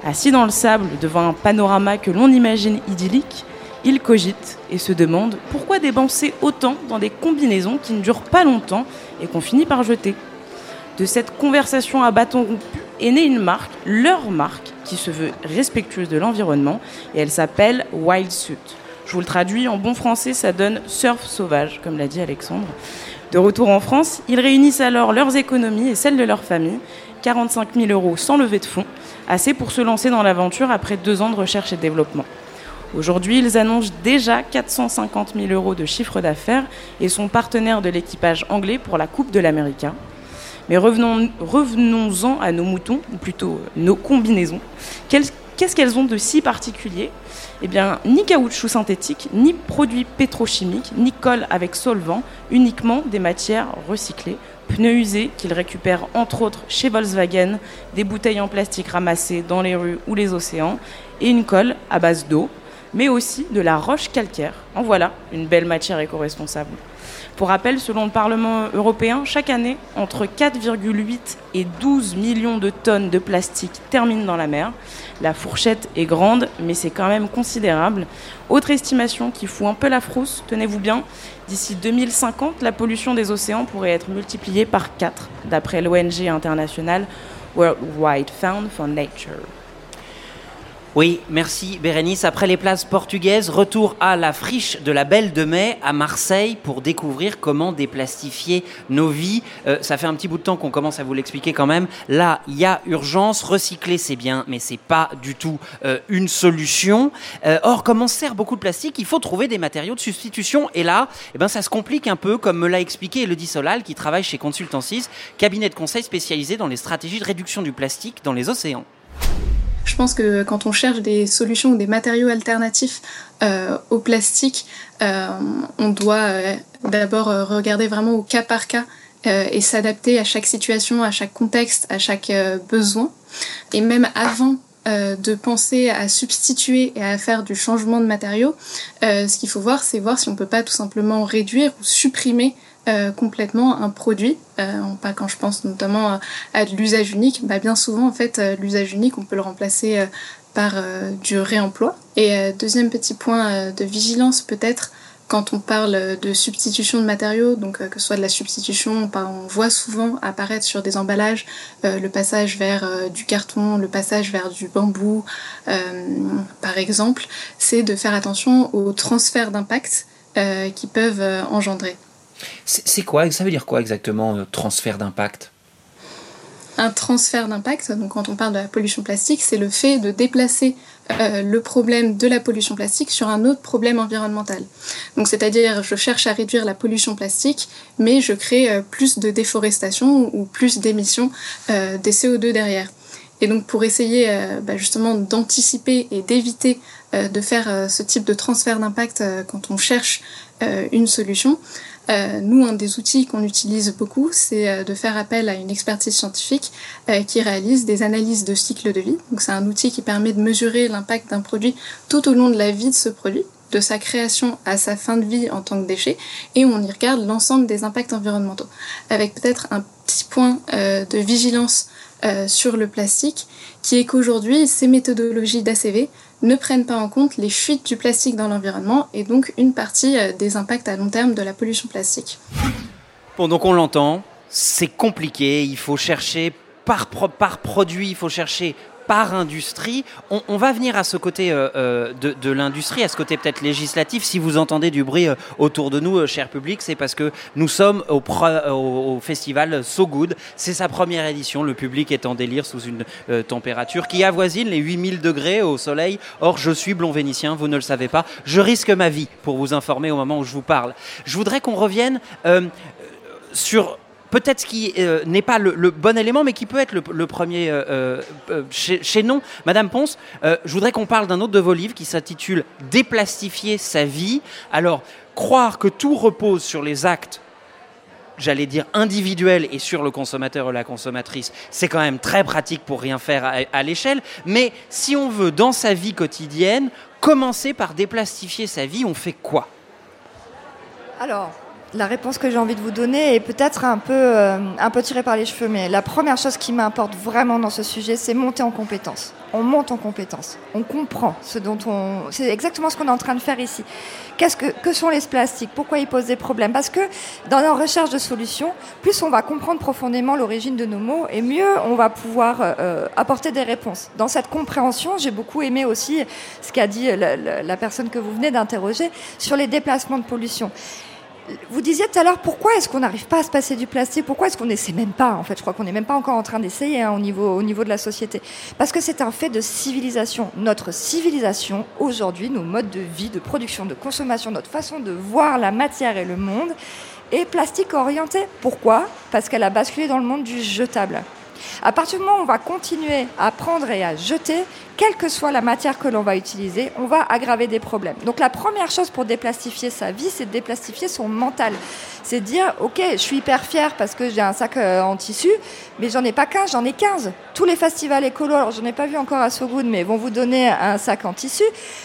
Assis dans le sable devant un panorama que l'on imagine idyllique, ils cogitent et se demandent pourquoi dépenser autant dans des combinaisons qui ne durent pas longtemps et qu'on finit par jeter. De cette conversation à bâton rompu est née une marque, leur marque, qui se veut respectueuse de l'environnement et elle s'appelle Wild Suit. Je vous le traduis en bon français, ça donne surf sauvage, comme l'a dit Alexandre. De retour en France, ils réunissent alors leurs économies et celles de leur famille, 45 000 euros sans levée de fonds, assez pour se lancer dans l'aventure après deux ans de recherche et développement. Aujourd'hui, ils annoncent déjà 450 000 euros de chiffre d'affaires et sont partenaires de l'équipage anglais pour la Coupe de l'América. Mais revenons- revenons-en à nos moutons, ou plutôt euh, nos combinaisons. Qu'est-ce qu'elles ont de si particulier? Eh bien, ni caoutchouc synthétique, ni produits pétrochimiques, ni colle avec solvant, uniquement des matières recyclées, pneus usés qu'ils récupèrent entre autres chez Volkswagen, des bouteilles en plastique ramassées dans les rues ou les océans, et une colle à base d'eau, mais aussi de la roche calcaire. En voilà une belle matière éco-responsable. Pour rappel, selon le Parlement européen, chaque année, entre 4,8 et 12 millions de tonnes de plastique terminent dans la mer. La fourchette est grande, mais c'est quand même considérable. Autre estimation qui fout un peu la frousse, tenez-vous bien, d'ici 2050, la pollution des océans pourrait être multipliée par 4, d'après l'ONG internationale Worldwide Fund for Nature. Oui, merci Bérénice. Après les places portugaises, retour à la friche de la Belle de Mai à Marseille pour découvrir comment déplastifier nos vies. Euh, ça fait un petit bout de temps qu'on commence à vous l'expliquer quand même. Là, il y a urgence. Recycler, c'est bien, mais c'est pas du tout euh, une solution. Euh, or, comme on se sert beaucoup de plastique, il faut trouver des matériaux de substitution. Et là, eh ben, ça se complique un peu, comme me l'a expliqué Elodie Solal, qui travaille chez Consultancy, cabinet de conseil spécialisé dans les stratégies de réduction du plastique dans les océans. Je pense que quand on cherche des solutions ou des matériaux alternatifs euh, au plastique, euh, on doit euh, d'abord regarder vraiment au cas par cas et s'adapter à chaque situation, à chaque contexte, à chaque besoin. Et même avant de penser à substituer et à faire du changement de matériaux, ce qu'il faut voir, c'est voir si on peut pas tout simplement réduire ou supprimer euh, complètement un produit. Euh, pas quand je pense notamment à, de l'usage unique, bah bien souvent en fait euh, l'usage unique on peut le remplacer par du réemploi. Et deuxième petit point de vigilance peut-être quand on parle de substitution de matériaux, donc que ce soit de la substitution, on voit souvent apparaître sur des emballages le passage vers du carton, le passage vers du bambou, par exemple, c'est de faire attention aux transferts d'impact qui peuvent engendrer. C'est quoi Ça veut dire quoi exactement, euh, transfert d'impact? Un transfert d'impact, quand on parle de la pollution plastique, c'est le fait de déplacer euh, le problème de la pollution plastique sur un autre problème environnemental. Donc c'est-à-dire je cherche à réduire la pollution plastique, mais je crée euh, plus de déforestation ou plus d'émissions des CO2 derrière. Et donc pour essayer bah, justement d'anticiper et d'éviter de faire ce type de transfert d'impact quand on cherche une solution, Euh, nous, un des outils qu'on utilise beaucoup, c'est euh, de faire appel à une expertise scientifique euh, qui réalise des analyses de cycle de vie. Donc c'est un outil qui permet de mesurer l'impact d'un produit tout au long de la vie de ce produit de sa création à sa fin de vie en tant que déchet, et on y regarde l'ensemble des impacts environnementaux, avec peut-être un petit point de vigilance sur le plastique, qui est qu'aujourd'hui, ces méthodologies d'ACV ne prennent pas en compte les fuites du plastique dans l'environnement, et donc une partie euh, des impacts à long terme de la pollution plastique. Bon, donc on l'entend, c'est compliqué, il faut chercher par, par produit, il faut chercher par industrie. On, va venir à ce côté euh, euh, de, l'industrie, à ce côté peut-être législatif. Si vous entendez du bruit euh, autour de nous, cher public, c'est parce que nous sommes au, au- festival So Good. C'est sa première édition. Le public est en délire sous une température qui avoisine les 8000 degrés au soleil. Or, je suis blond vénitien, vous ne le savez pas. Je risque ma vie pour vous informer au moment où je vous parle. Je voudrais qu'on revienne sur peut-être qui euh, n'est pas le, bon élément, mais qui peut être le, premier euh, euh, chez, chez non. Madame Ponce, je voudrais qu'on parle d'un autre de vos livres qui s'intitule Déplastifier sa vie. Alors, croire que tout repose sur les actes j'allais dire individuels et sur le consommateur ou la consommatrice, c'est quand même très pratique pour rien faire à, à l'échelle. Mais si on veut, dans sa vie quotidienne, commencer par déplastifier sa vie, on fait quoi? Alors, la réponse que j'ai envie de vous donner est peut-être un peu, euh, un peu tirée par les cheveux, mais la première chose qui m'importe vraiment dans ce sujet, c'est monter en compétence. On monte en compétence. On comprend ce dont on. C'est exactement ce qu'on est en train de faire ici. Qu'est-ce que, que sont les plastiques? Pourquoi ils posent des problèmes? Parce que dans nos recherches de solutions, plus on va comprendre profondément l'origine de nos mots, et mieux on va pouvoir euh, apporter des réponses. Dans cette compréhension, j'ai beaucoup aimé aussi ce qu'a dit la personne que vous venez d'interroger sur les déplacements de pollution. Vous disiez tout à l'heure pourquoi est-ce qu'on n'arrive pas à se passer du plastique? Pourquoi est-ce qu'on n'essaie même pas En fait, je crois qu'on n'est même pas encore en train d'essayer hein, au, niveau, au niveau de la société. Parce que c'est un fait de civilisation. Notre civilisation, aujourd'hui, nos modes de vie, de production, de consommation, notre façon de voir la matière et le monde est plastique orientée. Pourquoi? Parce qu'elle a basculé dans le monde du jetable. À partir du moment où on va continuer à prendre et à jeter, quelle que soit la matière que l'on va utiliser, on va aggraver des problèmes. Donc la première chose pour déplastifier sa vie, c'est de déplastifier son mental. C'est dire, ok, je suis hyper fière parce que j'ai un sac euh, en tissu, mais j'en ai pas 15, j'en ai 15. Tous les festivals écolos, alors j'en ai pas vu encore à So Good, mais vont vous donner un sac en tissu.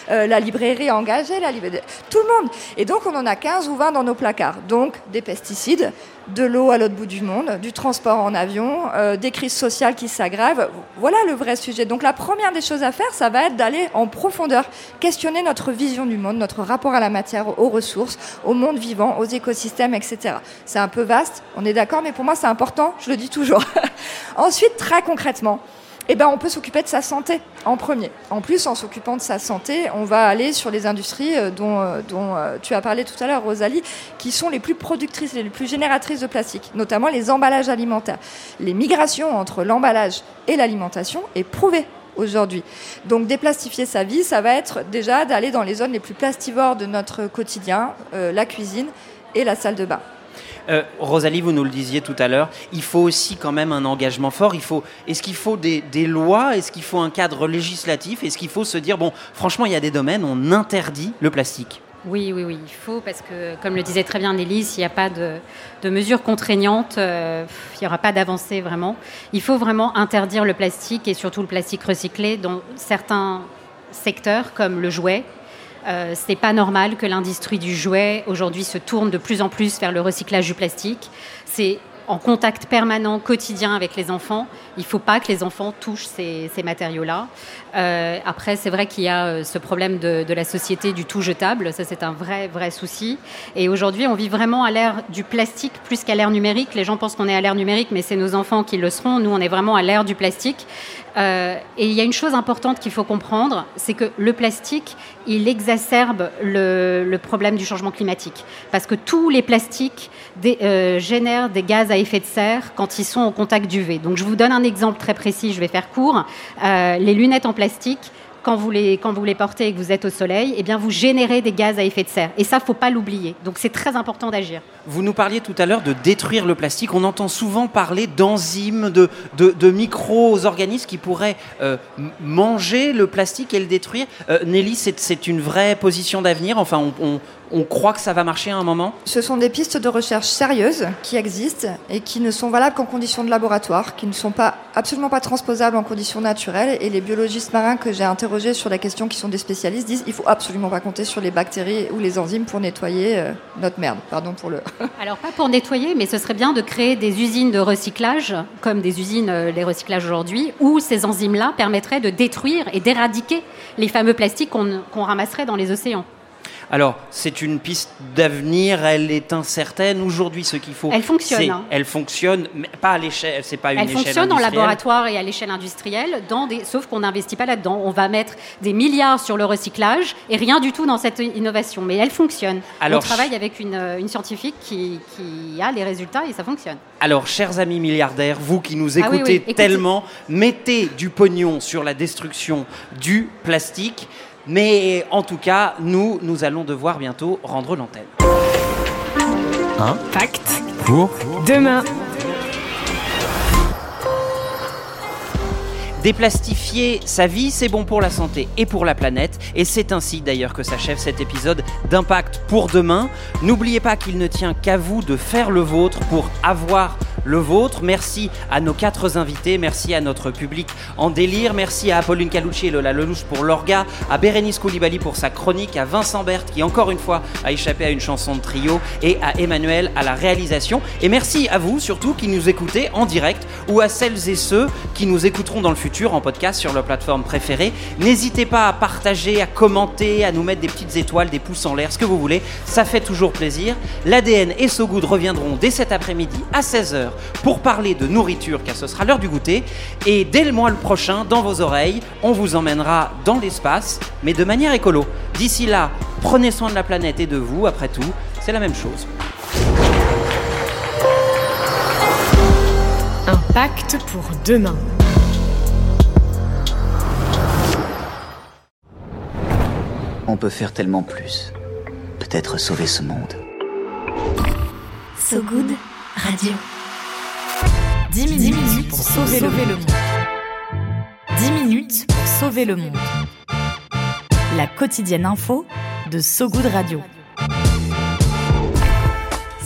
Euh, la librairie engagée, la librairie... tout le monde. Et donc on en a 15 ou 20 dans nos placards. Donc des pesticides, de l'eau à l'autre bout du monde, du transport en avion, euh, des crises sociales qui s'aggravent. Voilà le vrai sujet. Donc la première des choses à faire, ça va être d'aller en profondeur, questionner notre vision du monde, notre rapport à la matière, aux ressources, au monde vivant, aux écosystèmes, etc. C'est un peu vaste, on est d'accord, mais pour moi c'est important, je le dis toujours. (laughs) Ensuite, très concrètement, eh ben, on peut s'occuper de sa santé en premier. En plus, en s'occupant de sa santé, on va aller sur les industries euh, dont, euh, euh, tu as parlé tout à l'heure, Rosalie, qui sont les plus productrices les plus génératrices de plastique, notamment les emballages alimentaires. Les migrations entre l'emballage et l'alimentation est prouvée aujourd'hui. Donc déplastifier sa vie, ça va être déjà d'aller dans les zones les plus plastivores de notre quotidien, euh, la cuisine et la salle de bain. Euh, Rosalie, vous nous le disiez tout à l'heure, il faut aussi quand même un engagement fort. Il faut, est-ce qu'il faut des, des lois? Est-ce qu'il faut un cadre législatif? Est-ce qu'il faut se dire, bon, franchement, il y a des domaines, on interdit le plastique? Oui, oui, oui, il faut, parce que, comme le disait très bien Nelly, s'il n'y a pas de, mesures contraignantes, euh, il n'y aura pas d'avancée vraiment. Il faut vraiment interdire le plastique et surtout le plastique recyclé dans certains secteurs, comme le jouet. Euh, Ce n'est pas normal que l'industrie du jouet aujourd'hui se tourne de plus en plus vers le recyclage du plastique. C'est en contact permanent, quotidien avec les enfants. Il ne faut pas que les enfants touchent ces, matériaux-là. Euh, après, c'est vrai qu'il y a euh, ce problème de, la société du tout jetable. Ça, c'est un vrai, vrai souci. Et aujourd'hui, on vit vraiment à l'ère du plastique plus qu'à l'ère numérique. Les gens pensent qu'on est à l'ère numérique, mais c'est nos enfants qui le seront. Nous, on est vraiment à l'ère du plastique. Euh, et il y a une chose importante qu'il faut comprendre, c'est que le plastique, il exacerbe le, problème du changement climatique. Parce que tous les plastiques génèrent des gaz à effet de serre quand ils sont au contact d'UV. Donc je vous donne un exemple très précis, je vais faire court. Euh, les lunettes en plastique, quand vous, les, quand vous les portez et que vous êtes au soleil, eh bien vous générez des gaz à effet de serre. Et ça, faut pas l'oublier. Donc c'est très important d'agir. Vous nous parliez tout à l'heure de détruire le plastique. On entend souvent parler d'enzymes, de, de, micro-organismes qui pourraient euh, manger le plastique et le détruire. Euh, Nelly, c'est une vraie position d'avenir. Enfin, on, On croit que ça va marcher à un moment Ce sont des pistes de recherche sérieuses qui existent et qui ne sont valables qu'en conditions de laboratoire, qui ne sont pas absolument pas transposables en conditions naturelles. Et les biologistes marins que j'ai interrogés sur la question, qui sont des spécialistes, disent il faut absolument pas compter sur les bactéries ou les enzymes pour nettoyer euh, notre merde. Pardon pour le. (laughs) Alors pas pour nettoyer, mais ce serait bien de créer des usines de recyclage, comme des usines euh, les recyclages aujourd'hui, où ces enzymes-là permettraient de détruire et d'éradiquer les fameux plastiques qu'on qu'on ramasserait dans les océans. Alors, c'est une piste d'avenir, elle est incertaine. Aujourd'hui, ce qu'il faut. Elle fonctionne, hein. Elle fonctionne, mais pas à l'échelle, c'est pas une Elle échelle fonctionne en laboratoire et à l'échelle industrielle, dans des... sauf qu'on n'investit pas là-dedans. On va mettre des milliards sur le recyclage et rien du tout dans cette innovation. Mais elle fonctionne. Alors, On travaille avec une, euh, une scientifique qui, qui a les résultats et ça fonctionne. Alors, chers amis milliardaires, vous qui nous Ah oui, écoutez oui, écoutez. tellement, mettez du pognon sur la destruction du plastique. Mais en tout cas, nous, nous allons devoir bientôt rendre l'antenne. Un Pacte pour demain. Déplastifier sa vie, c'est bon pour la santé et pour la planète. Et c'est ainsi d'ailleurs que s'achève cet épisode d'Impact pour demain. N'oubliez pas qu'il ne tient qu'à vous de faire le vôtre pour avoir le vôtre. Merci à nos quatre invités, merci à notre public en délire, merci à Apolline Calucci et Lola Lelouch pour l'orga, à Bérénice Koulibaly pour sa chronique, à Vincent Berthe qui encore une fois a échappé à une chanson de trio et à Emmanuel à la réalisation. Et merci à vous surtout qui nous écoutez en direct ou à celles et ceux qui nous écouteront dans le futur en podcast sur leur plateforme préférée. N'hésitez pas à partager, à commenter, à nous mettre des petites étoiles, des pouces en l'air, ce que vous voulez. Ça fait toujours plaisir. L'ADN et So Good reviendront dès cet après-midi à 16h pour parler de nourriture car ce sera l'heure du goûter. Et dès le mois le prochain, dans vos oreilles, on vous emmènera dans l'espace, mais de manière écolo. D'ici là, prenez soin de la planète et de vous. Après tout, c'est la même chose. Un pacte pour demain. On peut faire tellement plus. Peut-être sauver ce monde. So Good Radio. 10 minutes, pour sauver, le, monde. 10 minutes pour sauver le monde. La quotidienne info de So Good Radio.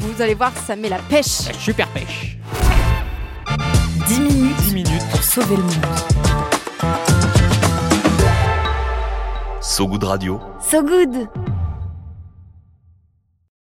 Vous allez voir, ça met la pêche. Super pêche. 10 minutes, 10 minutes pour sauver le monde. So Good Radio. So good